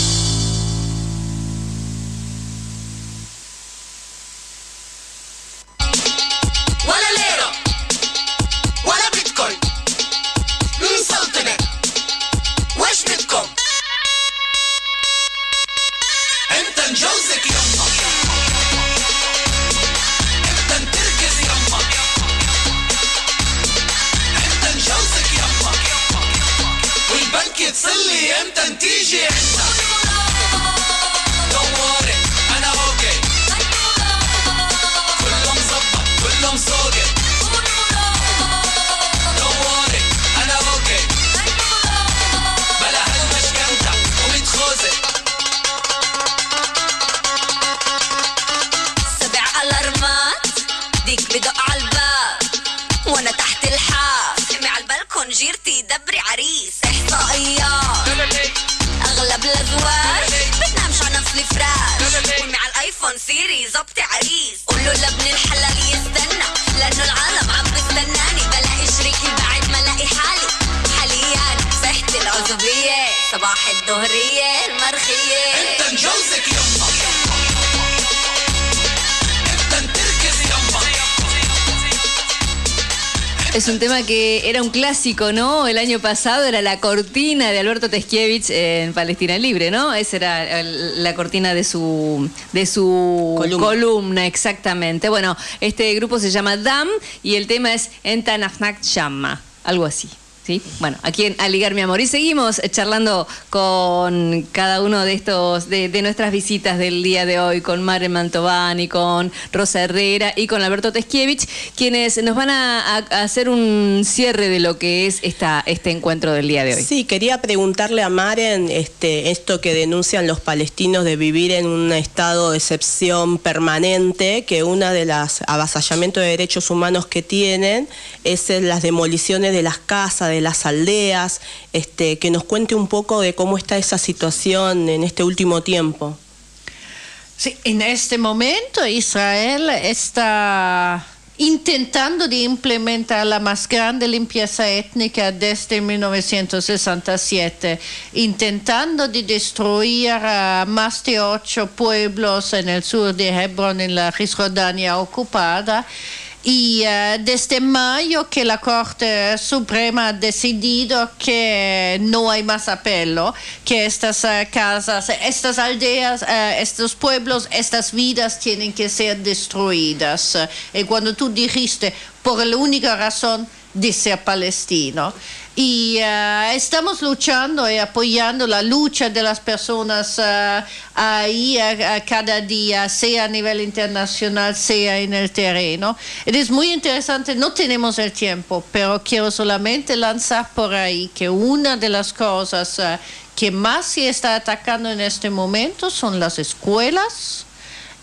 Es un tema que era un clásico, ¿no? El año pasado era la cortina de Alberto Teskiewicz en Palestina Libre, ¿no? Esa era el- la cortina de su, de su columna. exactamente. Bueno, este grupo se llama DAM y el tema es Entanafnak Shamma, algo así. Bueno, aquí en Aligar mi amor. Y seguimos charlando con cada uno de estos, de, nuestras visitas del día de hoy, con Mare Mantovani, con Rosa Herrera y con Alberto Teskiewicz, quienes nos van a, a- a hacer un cierre de lo que es esta, este encuentro del día de hoy. Sí, quería preguntarle a Maren este, esto que denuncian los palestinos de vivir en un estado de excepción permanente, que una de las avasallamientos de derechos humanos que tienen es las demoliciones de las casas, de las aldeas, este, que nos cuente un poco de cómo está esa situación en este último tiempo. Sí, en este momento Israel está intentando de implementar la más grande limpieza étnica desde 1967, intentando de destruir a más de ocho pueblos en el sur de Hebrón, en la Cisjordania ocupada. Y eh, desde mayo que la Corte Suprema ha decidido que no hay más apelo, que estas eh, casas, estas aldeas, eh, estos pueblos, estas vidas tienen que ser destruidas. Y cuando tú dijiste, por la única razón de ser palestino. Y eh, estamos luchando y apoyando la lucha de las personas eh, ahí eh, cada día, sea a nivel internacional, sea en el terreno. Es muy interesante, no tenemos el tiempo, pero quiero solamente lanzar por ahí que una de las cosas eh, que más se está atacando en este momento son las escuelas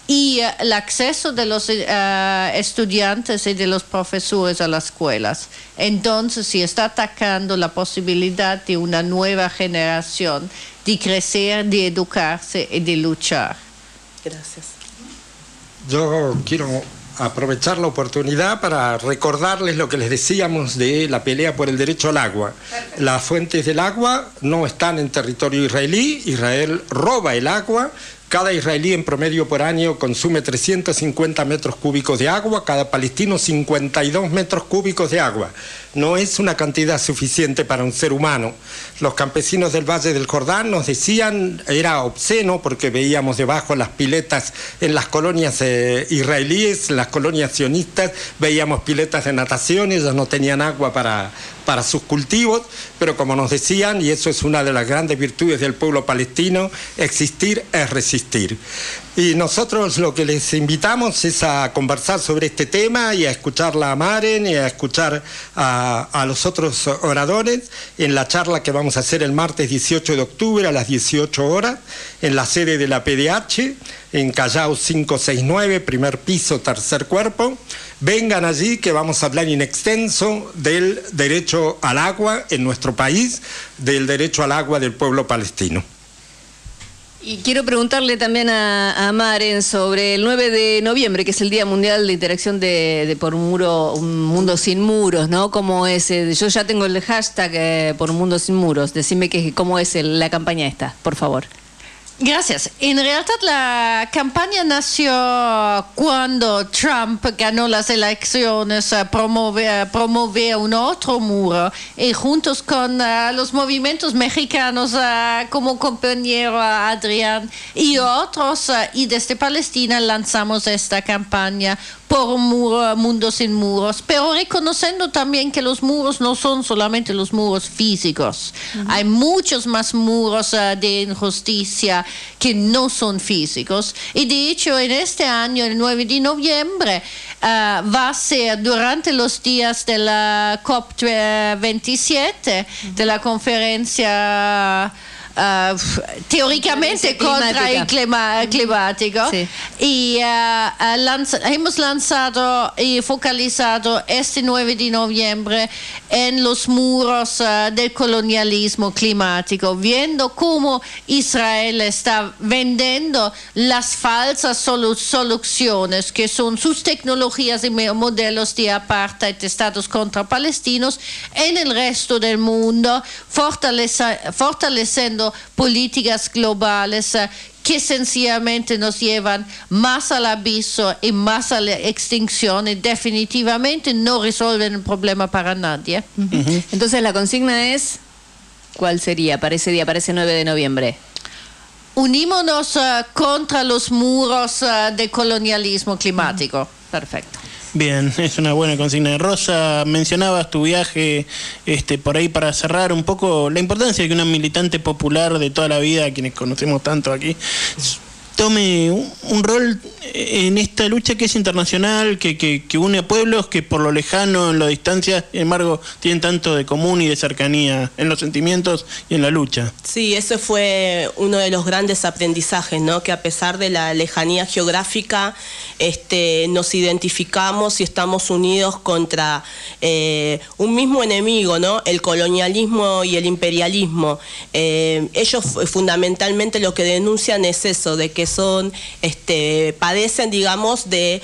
y eh, el acceso de los eh, estudiantes y de los profesores a las escuelas. Entonces, se está atacando la posibilidad de una nueva generación de crecer, de educarse y de luchar. Gracias. Yo quiero aprovechar la oportunidad para recordarles lo que les decíamos de la pelea por el derecho al agua. Las fuentes del agua no están en territorio israelí, Israel roba el agua, cada israelí en promedio por año consume 350 metros cúbicos de agua, cada palestino 52 metros cúbicos de agua. No es una cantidad suficiente para un ser humano. Los campesinos del Valle del Jordán nos decían, era obsceno porque veíamos debajo las piletas en las colonias eh, israelíes, en las colonias sionistas, veíamos piletas de natación, ellos no tenían agua para, para sus cultivos, pero como nos decían, y eso es una de las grandes virtudes del pueblo palestino, existir es resistir. Y nosotros lo que les invitamos es a conversar sobre este tema y a escucharla a Maren y a escuchar a, a, los otros oradores en la charla que vamos a hacer el martes 18 de octubre a las 18 horas en la sede de la PDH en Callao 569, primer piso, tercer cuerpo. Vengan allí que vamos a hablar in extenso del derecho al agua en nuestro país, del derecho al agua del pueblo palestino. Y quiero preguntarle también a, Maren sobre el 9 de noviembre, que es el Día Mundial de Interacción de, por un muro, un mundo sin muros, ¿no? ¿Cómo es? Yo ya tengo el hashtag eh, por un mundo sin muros. Decime que, cómo es el, la campaña esta, por favor. Gracias. En realidad la campaña nació cuando Trump ganó las elecciones, promover, promover un otro muro y juntos con los movimientos mexicanos uh, como compañero Adrián y otros y desde Palestina lanzamos esta campaña por un muro, mundo sin muros, pero reconociendo también que los muros no son solamente los muros físicos. Uh -huh. Hay muchos más muros uh, de injusticia que no son físicos. Y de hecho, en este año, el 9 de noviembre, uh, va a ser durante los días de la COP27, -huh. de la conferencia Uh, teóricamente contra el clima, climático sí. y uh, lanza, hemos lanzado y focalizado este 9 de noviembre en los muros uh, del colonialismo climático, viendo cómo Israel está vendiendo las falsas solu soluciones que son sus tecnologías y modelos de apartheid de estados contra palestinos en el resto del mundo, fortalece, políticas globales uh, que sencillamente nos llevan más al aviso y más a la extinción y definitivamente no resuelven el problema para nadie. Uh -huh. Entonces la consigna es, ¿cuál sería para ese día, para ese 9 de noviembre? Unímonos uh, contra los muros uh, de colonialismo climático. Uh -huh. Perfecto. Bien, es una buena consigna Rosa. Mencionabas tu viaje este, por ahí para cerrar un poco la importancia de que una militante popular de toda la vida, quienes conocemos tanto aquí, tome un, rol en esta lucha que es internacional, que, une a pueblos que por lo lejano, en la distancia, sin embargo, tienen tanto de común y de cercanía en los sentimientos y en la lucha. Sí, eso fue uno de los grandes aprendizajes, ¿no? Que a pesar de la lejanía geográfica, este, nos identificamos y estamos unidos contra eh, un mismo enemigo, ¿no? El colonialismo y el imperialismo. Eh, ellos fundamentalmente lo que denuncian es eso, de que son, este, padecen, digamos, de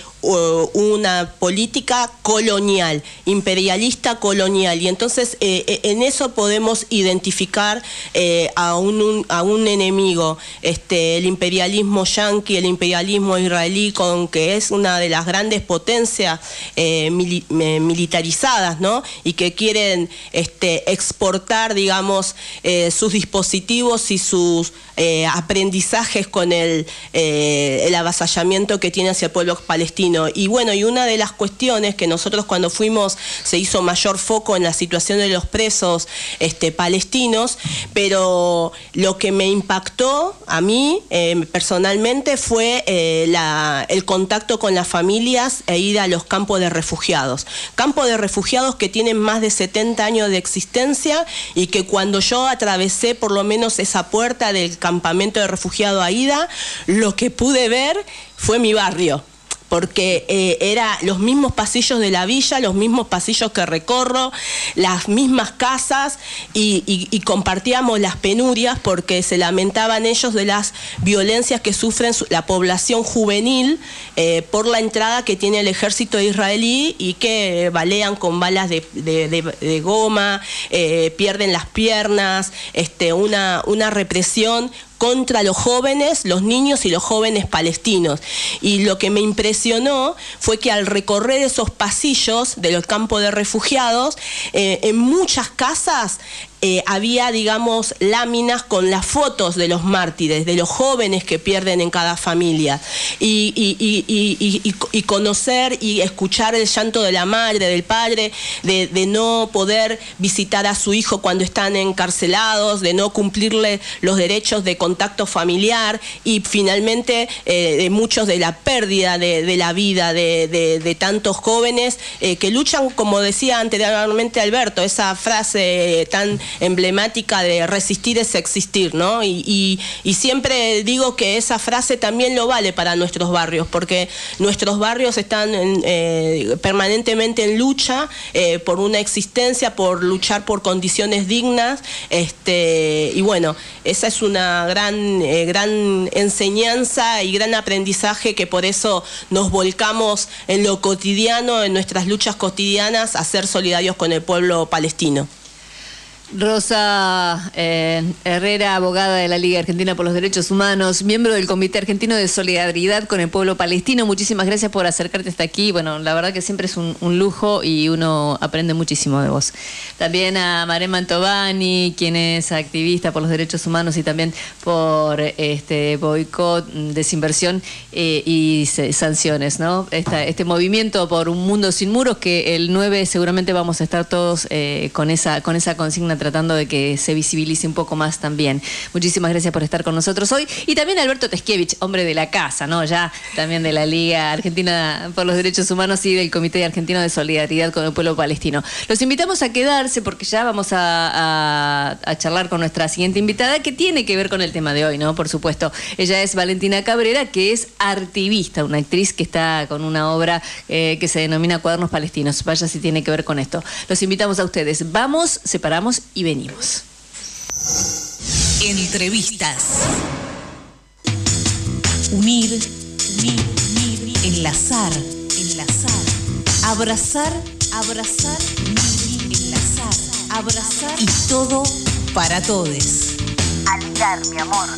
una política colonial, imperialista colonial. Y entonces eh, en eso podemos identificar eh, a, un, a un enemigo, este, el imperialismo yanqui, el imperialismo israelí, con que es una de las grandes potencias eh, mili militarizadas, ¿no? Y que quieren este, exportar, digamos, sus dispositivos y sus aprendizajes con el eh, el avasallamiento que tiene hacia el pueblo palestino. Y bueno, y una de las cuestiones que nosotros cuando fuimos se hizo mayor foco en la situación de los presos este, palestinos, pero lo que me impactó a mí eh, personalmente fue eh, el contacto con las familias e ir a los campos de refugiados. Campos de refugiados que tienen más de 70 años de existencia y que cuando yo atravesé por lo menos esa puerta del campamento de refugiados Aida, lo que pude ver fue mi barrio porque eh, era los mismos pasillos de la villa, los mismos pasillos que recorro, las mismas casas y, compartíamos las penurias porque se lamentaban ellos de las violencias que sufren la población juvenil eh, por la entrada que tiene el ejército israelí y que balean con balas de, goma, eh, pierden las piernas, este, una represión contra los jóvenes, los niños y los jóvenes palestinos. Y lo que me impresionó fue que al recorrer esos pasillos de los campos de refugiados, eh, en muchas casas eh, había, digamos, láminas con las fotos de los mártires, de los jóvenes que pierden en cada familia. Y, conocer y escuchar el llanto de la madre, del padre, de, no poder visitar a su hijo cuando están encarcelados, de no cumplirle los derechos de contacto familiar y finalmente eh, de muchos de la pérdida de, la vida de, tantos jóvenes eh, que luchan, como decía anteriormente Alberto, esa frase tan emblemática de resistir es existir, ¿no? Y, siempre digo que esa frase también lo vale para nuestros barrios, porque nuestros barrios están eh, permanentemente en lucha eh, por una existencia, por luchar por condiciones dignas, este, y bueno, esa es una gran, eh, gran enseñanza y gran aprendizaje que por eso nos volcamos en lo cotidiano, en nuestras luchas cotidianas, a ser solidarios con el pueblo palestino. Rosa eh, Herrera, abogada de la Liga Argentina por los Derechos Humanos, miembro del Comité Argentino de Solidaridad con el Pueblo Palestino. Muchísimas gracias por acercarte hasta aquí. Bueno, la verdad que siempre es un, lujo y uno aprende muchísimo de vos. También a Maré Mantovani, quien es activista por los derechos humanos y también por este boicot, desinversión eh, y sanciones, ¿no? este movimiento por un mundo sin muros que el 9 seguramente vamos a estar todos eh, con esa con esa consigna tratando de que se visibilice un poco más también. Muchísimas gracias por estar con nosotros hoy. Y también Alberto Teskiewicz, hombre de la casa, ¿no? Ya también de la Liga Argentina por los Derechos Humanos y del Comité Argentino de Solidaridad con el Pueblo Palestino. Los invitamos a quedarse porque ya vamos a, charlar con nuestra siguiente invitada que tiene que ver con el tema de hoy, ¿no? Por supuesto. Ella es Valentina Cabrera, que es artivista, una actriz que está con una obra eh, que se denomina Cuadernos Palestinos. Vaya si tiene que ver con esto. Los invitamos a ustedes. Vamos, separamos y venimos. Entrevistas. Unir, unir, unir, enlazar, enlazar, abrazar, abrazar, unir, enlazar, abrazar y todo para todos. Aligar, mi amor.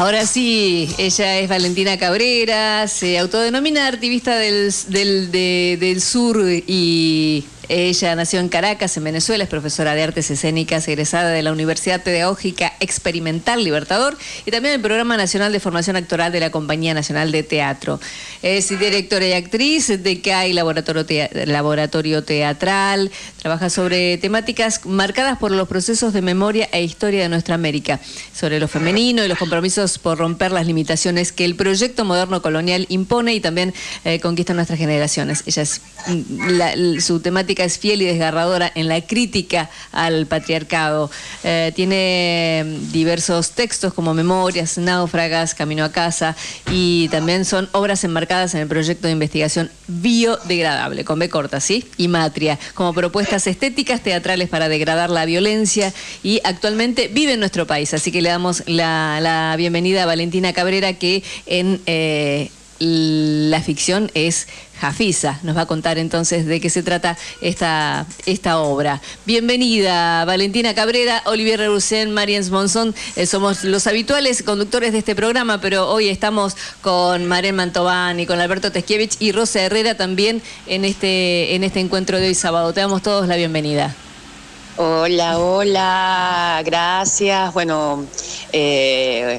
Ahora sí, ella es Valentina Cabrera, se autodenomina activista del, del, del sur y ella nació en Caracas, en Venezuela, es profesora de artes escénicas, egresada de la Universidad Pedagógica Experimental Libertador y también del Programa Nacional de Formación Actoral de la Compañía Nacional de Teatro. Es directora y actriz de CAI Laboratorio, Teatral, trabaja sobre temáticas marcadas por los procesos de memoria e historia de nuestra América, sobre lo femenino y los compromisos por romper las limitaciones que el proyecto moderno colonial impone y también eh, conquista nuestras generaciones. Ella es, mm, su temática es fiel y desgarradora en la crítica al patriarcado. Eh, tiene diversos textos como Memorias, Náufragas, Camino a Casa y también son obras enmarcadas en el proyecto de investigación biodegradable, con B corta, ¿sí? Y Matria, como propuestas estéticas teatrales para degradar la violencia y actualmente vive en nuestro país. Así que le damos la, bienvenida a Valentina Cabrera que en... Eh, la ficción es Jafisa. Nos va a contar entonces de qué se trata esta, esta obra. Bienvenida, Valentina Cabrera, Olivier Roussen, Mariens Monzón. Eh, somos los habituales conductores de este programa, pero hoy estamos con Maren Mantovani, con Alberto Teskiewicz y Rosa Herrera también en este, en este encuentro de hoy sábado. Te damos todos la bienvenida. Hola, hola, gracias. Bueno, eh,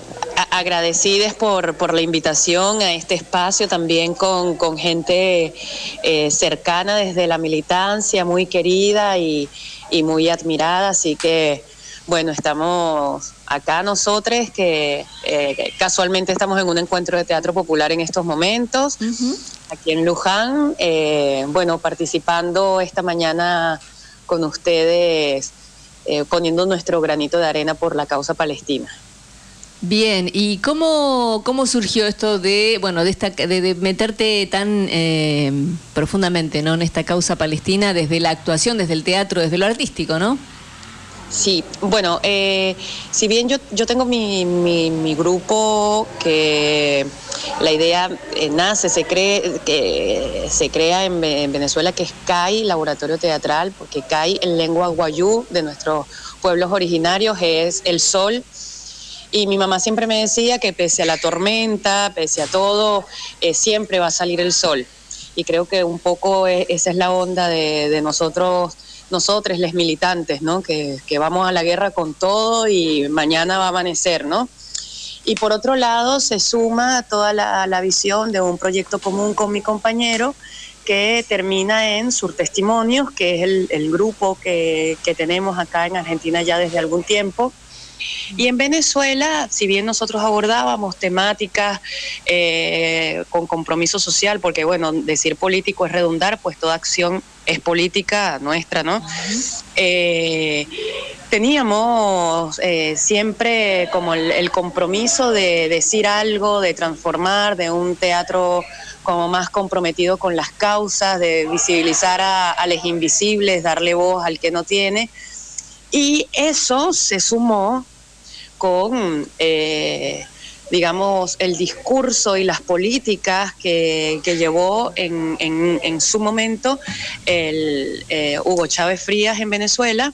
agradecidas por, por, la invitación a este espacio, también con, con gente eh, cercana desde la militancia, muy querida y, y muy admirada. Así que, bueno, estamos acá nosotros que eh, casualmente estamos en un encuentro de teatro popular en estos momentos, aquí en Luján, eh, bueno, participando esta mañana con ustedes, eh, poniendo nuestro granito de arena por la causa palestina. Bien, ¿y cómo, cómo surgió esto de, bueno, de, esta, de, meterte tan profundamente ¿no? en esta causa palestina desde la actuación, desde el teatro, desde lo artístico, ¿no? Sí, bueno, eh, si bien yo, yo tengo mi, mi, grupo que la idea eh, nace, se cree, que se crea en, Venezuela, que es CAI, Laboratorio Teatral, porque CAI en lengua guayú de nuestros pueblos originarios es el sol. Y mi mamá siempre me decía que pese a la tormenta, pese a todo, eh, siempre va a salir el sol. Y creo que un poco esa es la onda de, de nosotros nosotros, les militantes, ¿no? Que, vamos a la guerra con todo y mañana va a amanecer, ¿no? Y por otro lado, se suma toda la, visión de un proyecto común con mi compañero que termina en Surtestimonios, que es el, grupo que, que, tenemos acá en Argentina ya desde algún tiempo, y en Venezuela, si bien nosotros abordábamos temáticas eh, con compromiso social, porque bueno, decir político es redundar, pues toda acción es política nuestra, ¿no? Eh, teníamos eh, siempre como el, compromiso de decir algo, de transformar, de un teatro como más comprometido con las causas, de visibilizar a, a los invisibles, darle voz al que no tiene. Y eso se sumó con, eh, digamos, el discurso y las políticas que, llevó en, su momento el eh, Hugo Chávez Frías en Venezuela,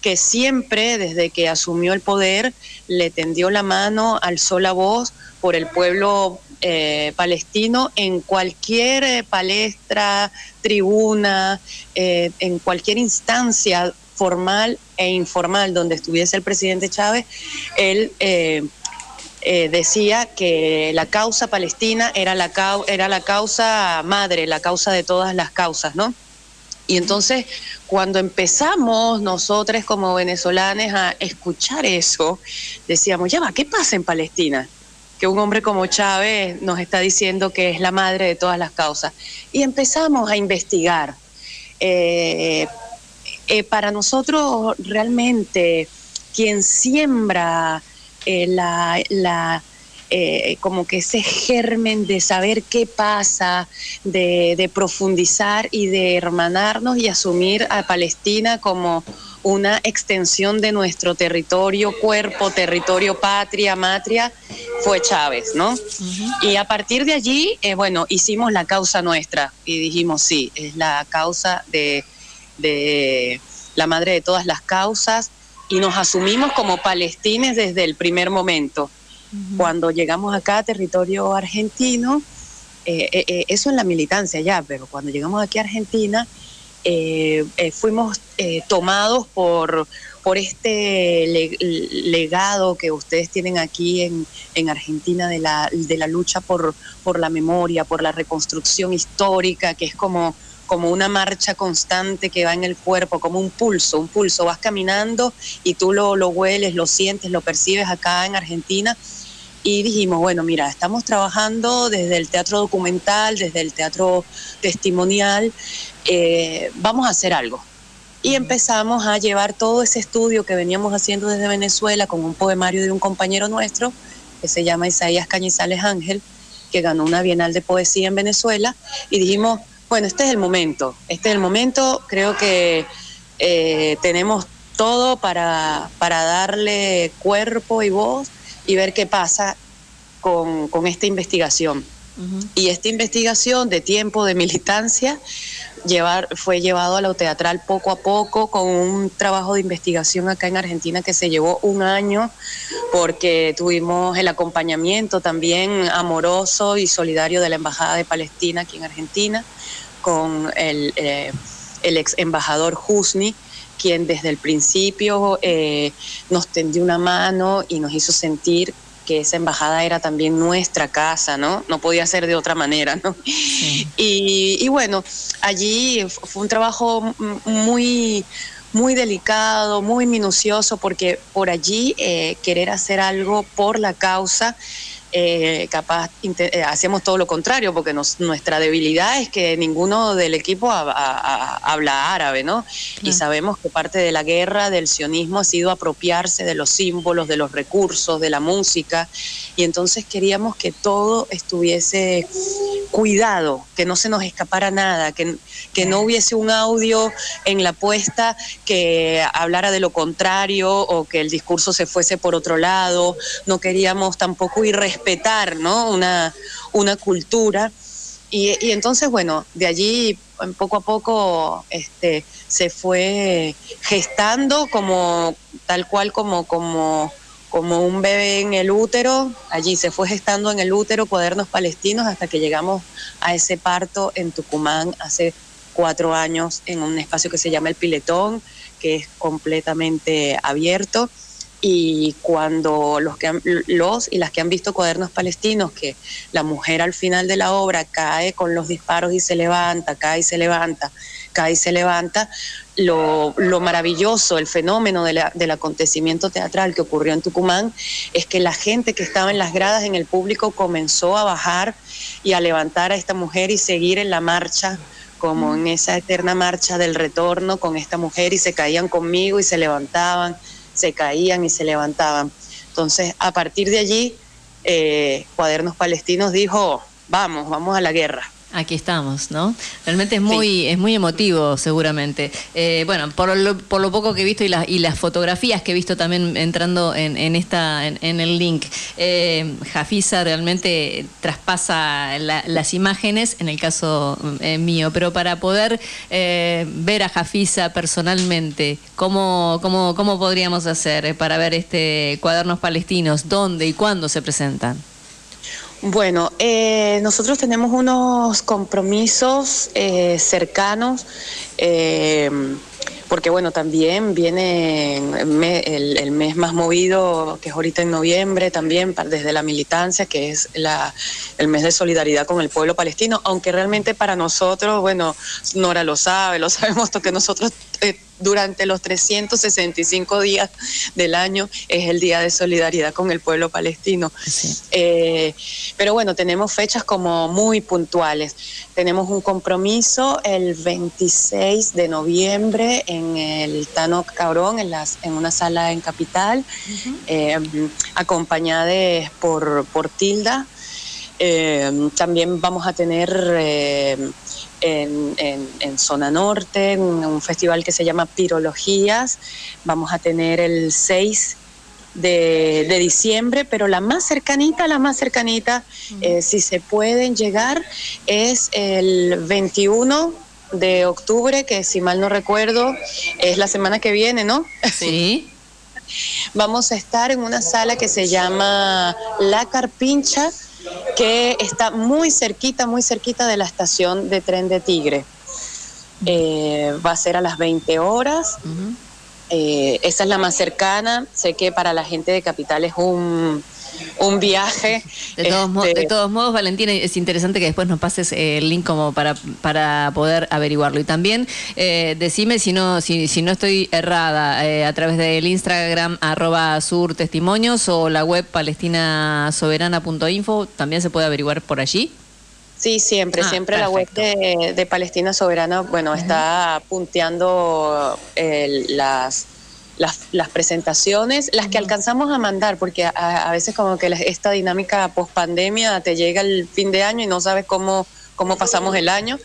que siempre, desde que asumió el poder, le tendió la mano, alzó la voz por el pueblo eh, palestino en cualquier palestra, tribuna, en cualquier instancia formal e informal donde estuviese el presidente Chávez, él eh, eh, decía que la causa palestina era la, era la causa madre, la causa de todas las causas, ¿no? Y entonces, cuando empezamos nosotros como venezolanos a escuchar eso, decíamos, ya va, ¿qué pasa en Palestina? Que un hombre como Chávez nos está diciendo que es la madre de todas las causas. Y empezamos a investigar. Eh, eh, para nosotros realmente quien siembra eh, la, eh, como que ese germen de saber qué pasa, de, de, profundizar y de hermanarnos y asumir a Palestina como una extensión de nuestro territorio, cuerpo, territorio, patria, matria, fue Chávez, ¿no? Y a partir de allí, bueno, hicimos la causa nuestra y dijimos, sí, es la causa de de la madre de todas las causas y nos asumimos como palestines desde el primer momento. Cuando llegamos acá a territorio argentino, eh, eh, eh, eso en la militancia ya, pero cuando llegamos aquí a Argentina, fuimos tomados por, por este legado que ustedes tienen aquí en, en Argentina de la, de la lucha por, por la memoria, por la reconstrucción histórica, que es como como una marcha constante que va en el cuerpo, como un pulso, un pulso. Vas caminando y tú lo, lo hueles, lo sientes, lo percibes acá en Argentina. Y dijimos, bueno, mira, estamos trabajando desde el teatro documental, desde el teatro testimonial, eh, vamos a hacer algo. Y empezamos a llevar todo ese estudio que veníamos haciendo desde Venezuela con un poemario de un compañero nuestro, que se llama Isaías Cañizales Ángel, que ganó una Bienal de Poesía en Venezuela, y dijimos, bueno, este es el momento, este es el momento, creo que eh, tenemos todo para, para darle cuerpo y voz y ver qué pasa con, con esta investigación. Y esta investigación de tiempo, de militancia, fue llevado a lo teatral poco a poco con un trabajo de investigación acá en Argentina que se llevó un año porque tuvimos el acompañamiento también amoroso y solidario de la Embajada de Palestina aquí en Argentina con el, eh, ex embajador Husni quien desde el principio eh, nos tendió una mano y nos hizo sentir que esa embajada era también nuestra casa, ¿no? No podía ser de otra manera, ¿no? Y, bueno, allí fue un trabajo muy muy delicado, muy minucioso, porque por allí eh, querer hacer algo por la causa eh, capaz eh, hacemos todo lo contrario, porque nuestra debilidad es que ninguno del equipo habla árabe, ¿no? Y sabemos que parte de la guerra del sionismo ha sido apropiarse de los símbolos, de los recursos, de la música, y entonces queríamos que todo estuviese cuidado, que no se nos escapara nada, que, que no hubiese un audio en la puesta que hablara de lo contrario o que el discurso se fuese por otro lado, no queríamos tampoco ir respetar ¿no? una, una cultura. Y, entonces, bueno, de allí poco a poco este, se fue gestando como tal cual como, como, como un bebé en el útero. Allí se fue gestando en el útero cuadernos palestinos hasta que llegamos a ese parto en Tucumán hace cuatro años en un espacio que se llama El Piletón, que es completamente abierto y cuando los, que los y las que han visto cuadernos palestinos, que la mujer al final de la obra cae con los disparos y se levanta, cae y se levanta, cae y se levanta, lo, maravilloso, el fenómeno del acontecimiento teatral que ocurrió en Tucumán es que la gente que estaba en las gradas en el público comenzó a bajar y a levantar a esta mujer y seguir en la marcha como en esa eterna marcha del retorno con esta mujer y se caían conmigo y se levantaban se caían y se levantaban. Entonces, a partir de allí, eh, Cuadernos Palestinos dijo, vamos, vamos a la guerra. Aquí estamos, ¿no? Realmente es muy, es muy emotivo, seguramente. Eh, bueno, por lo, por lo poco que he visto y, las fotografías que he visto también entrando en, esta, en, el link, eh, Jafisa realmente traspasa las imágenes, en el caso eh, mío, pero para poder eh, ver a Jafisa personalmente, ¿cómo, cómo, ¿cómo podríamos hacer para ver este cuadernos palestinos? ¿Dónde y cuándo se presentan? Bueno, eh, nosotros tenemos unos compromisos eh, cercanos. Eh, porque bueno, también viene el, mes más movido, que es ahorita en noviembre, también desde la militancia, que es la, el mes de solidaridad con el pueblo palestino, aunque realmente para nosotros, bueno, Nora lo sabe, lo sabemos, que nosotros durante los 365 días del año es el Día de Solidaridad con el pueblo palestino. Eh, pero bueno, tenemos fechas como muy puntuales. Tenemos un compromiso el 26 de noviembre en el Tano Cabrón, en, las, en una sala en Capital, eh, acompañada por, por Tilda. Eh, también vamos a tener en, Zona Norte, en un festival que se llama Pirologías. Vamos a tener el 6 de, diciembre, pero la más cercanita, la más cercanita, eh, si se pueden llegar, es el 21 de octubre, que si mal no recuerdo, es la semana que viene, ¿no? Sí. Vamos a estar en una sala que se llama La Carpincha, que está muy cerquita, muy cerquita de la estación de tren de Tigre. Eh, va a ser a las 20 horas. Eh, esa es la más cercana. Sé que para la gente de Capital es un, un viaje. De todos, de este, todos modos, Valentina, es interesante que después nos pases el link como para, para poder averiguarlo. Y también eh, decime si no, si, si no estoy errada, eh, a través del Instagram arroba sur testimonios o la web palestinasoberana.info, también se puede averiguar por allí. Sí, siempre, ah, siempre la web de, Palestina Soberana, bueno, está punteando las las, presentaciones, las que alcanzamos a mandar, porque a, veces como que esta dinámica post pandemia te llega el fin de año y no sabes cómo, cómo pasamos el año.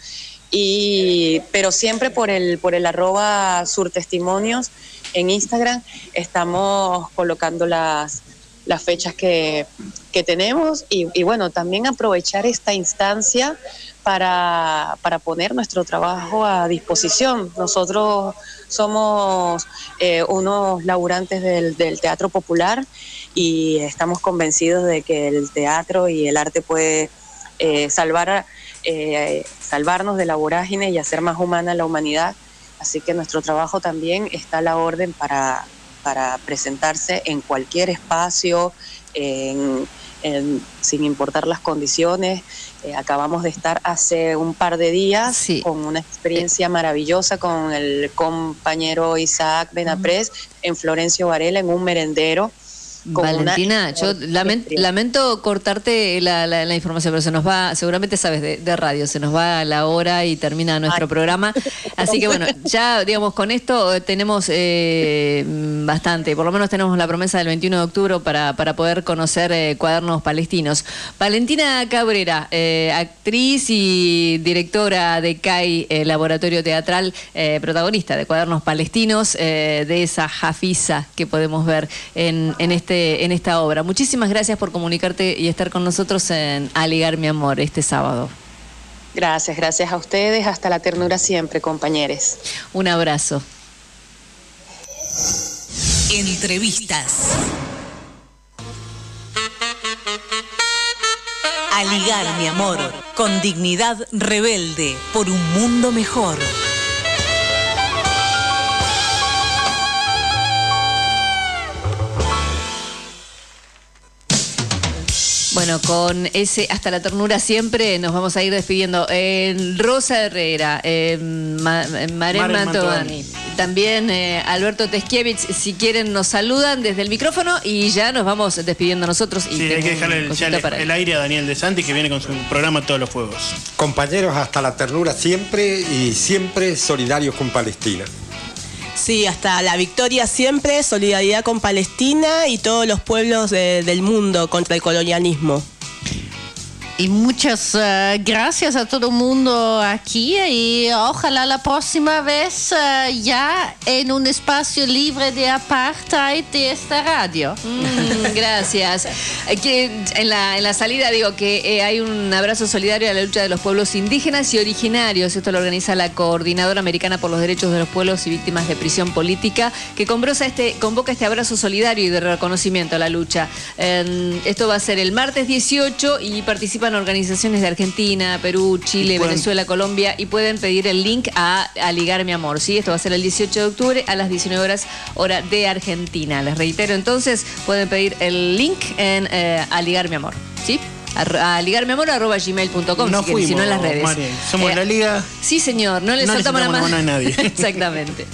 Y, pero siempre por el, por el arroba surtestimonios en Instagram estamos colocando las, las fechas que, que tenemos y, y, bueno, también aprovechar esta instancia para, para poner nuestro trabajo a disposición. Nosotros somos eh, unos laburantes del, del, teatro popular y estamos convencidos de que el teatro y el arte puede eh, salvar, eh, salvarnos de la vorágine y hacer más humana la humanidad Así que nuestro trabajo también está a la orden para, para presentarse en cualquier espacio, sin importar las condiciones. Eh, acabamos de estar hace un par de días con una experiencia maravillosa con el compañero Isaac Benapres en Florencio Varela en un merendero Valentina, yo lamento, cortarte la, información, pero se nos va, seguramente sabes de, radio, se nos va la hora y termina nuestro programa. Así que bueno, ya digamos, con esto tenemos eh, bastante, por lo menos tenemos la promesa del 21 de octubre para, para poder conocer eh, cuadernos palestinos. Valentina Cabrera, eh, actriz y directora de CAI, Laboratorio Teatral, protagonista de cuadernos palestinos, de esa jafiza que podemos ver en, en este este, en esta obra. Muchísimas gracias por comunicarte y estar con nosotros en Aligar mi amor este sábado. Gracias, gracias a ustedes. Hasta la ternura siempre, compañeros. Un abrazo. Entrevistas. Aligar mi amor, con dignidad rebelde, por un mundo mejor. Bueno, con ese hasta la ternura siempre nos vamos a ir despidiendo. Rosa Herrera, eh, Mantovani, también eh, Alberto Teskiewicz, si quieren nos saludan desde el micrófono y ya nos vamos despidiendo nosotros. Y sí, hay que dejarle el, aire a Daniel De Santi que viene con su programa Todos los Fuegos. Compañeros, hasta la ternura siempre y siempre solidarios con Palestina. Sí, hasta la victoria siempre, solidaridad con Palestina y todos los pueblos del mundo contra el colonialismo. Y muchas uh, gracias a todo el mundo aquí y ojalá la próxima vez uh, ya en un espacio libre de apartheid de esta radio. Mm, gracias. Que en, la, en la salida digo que eh, hay un abrazo solidario a la lucha de los pueblos indígenas y originarios. Esto lo organiza la Coordinadora Americana por los Derechos de los Pueblos y Víctimas de Prisión Política, que convoca este, convoca este abrazo solidario y de reconocimiento a la lucha. esto va a ser el martes 18 y participa organizaciones de Argentina, Perú, Chile, Venezuela, Colombia y pueden pedir el link a, Ligar Mi Amor. ¿sí? Esto va a ser el 18 de octubre a las 19 horas hora de Argentina. Les reitero entonces, pueden pedir el link en eh, A Ligar Mi Amor. ¿sí? a, ligarmiamor.gmail.com no si, si no en las redes. Somos eh, la liga. Sí, señor, no le no soltamos la mano a nadie. Exactamente.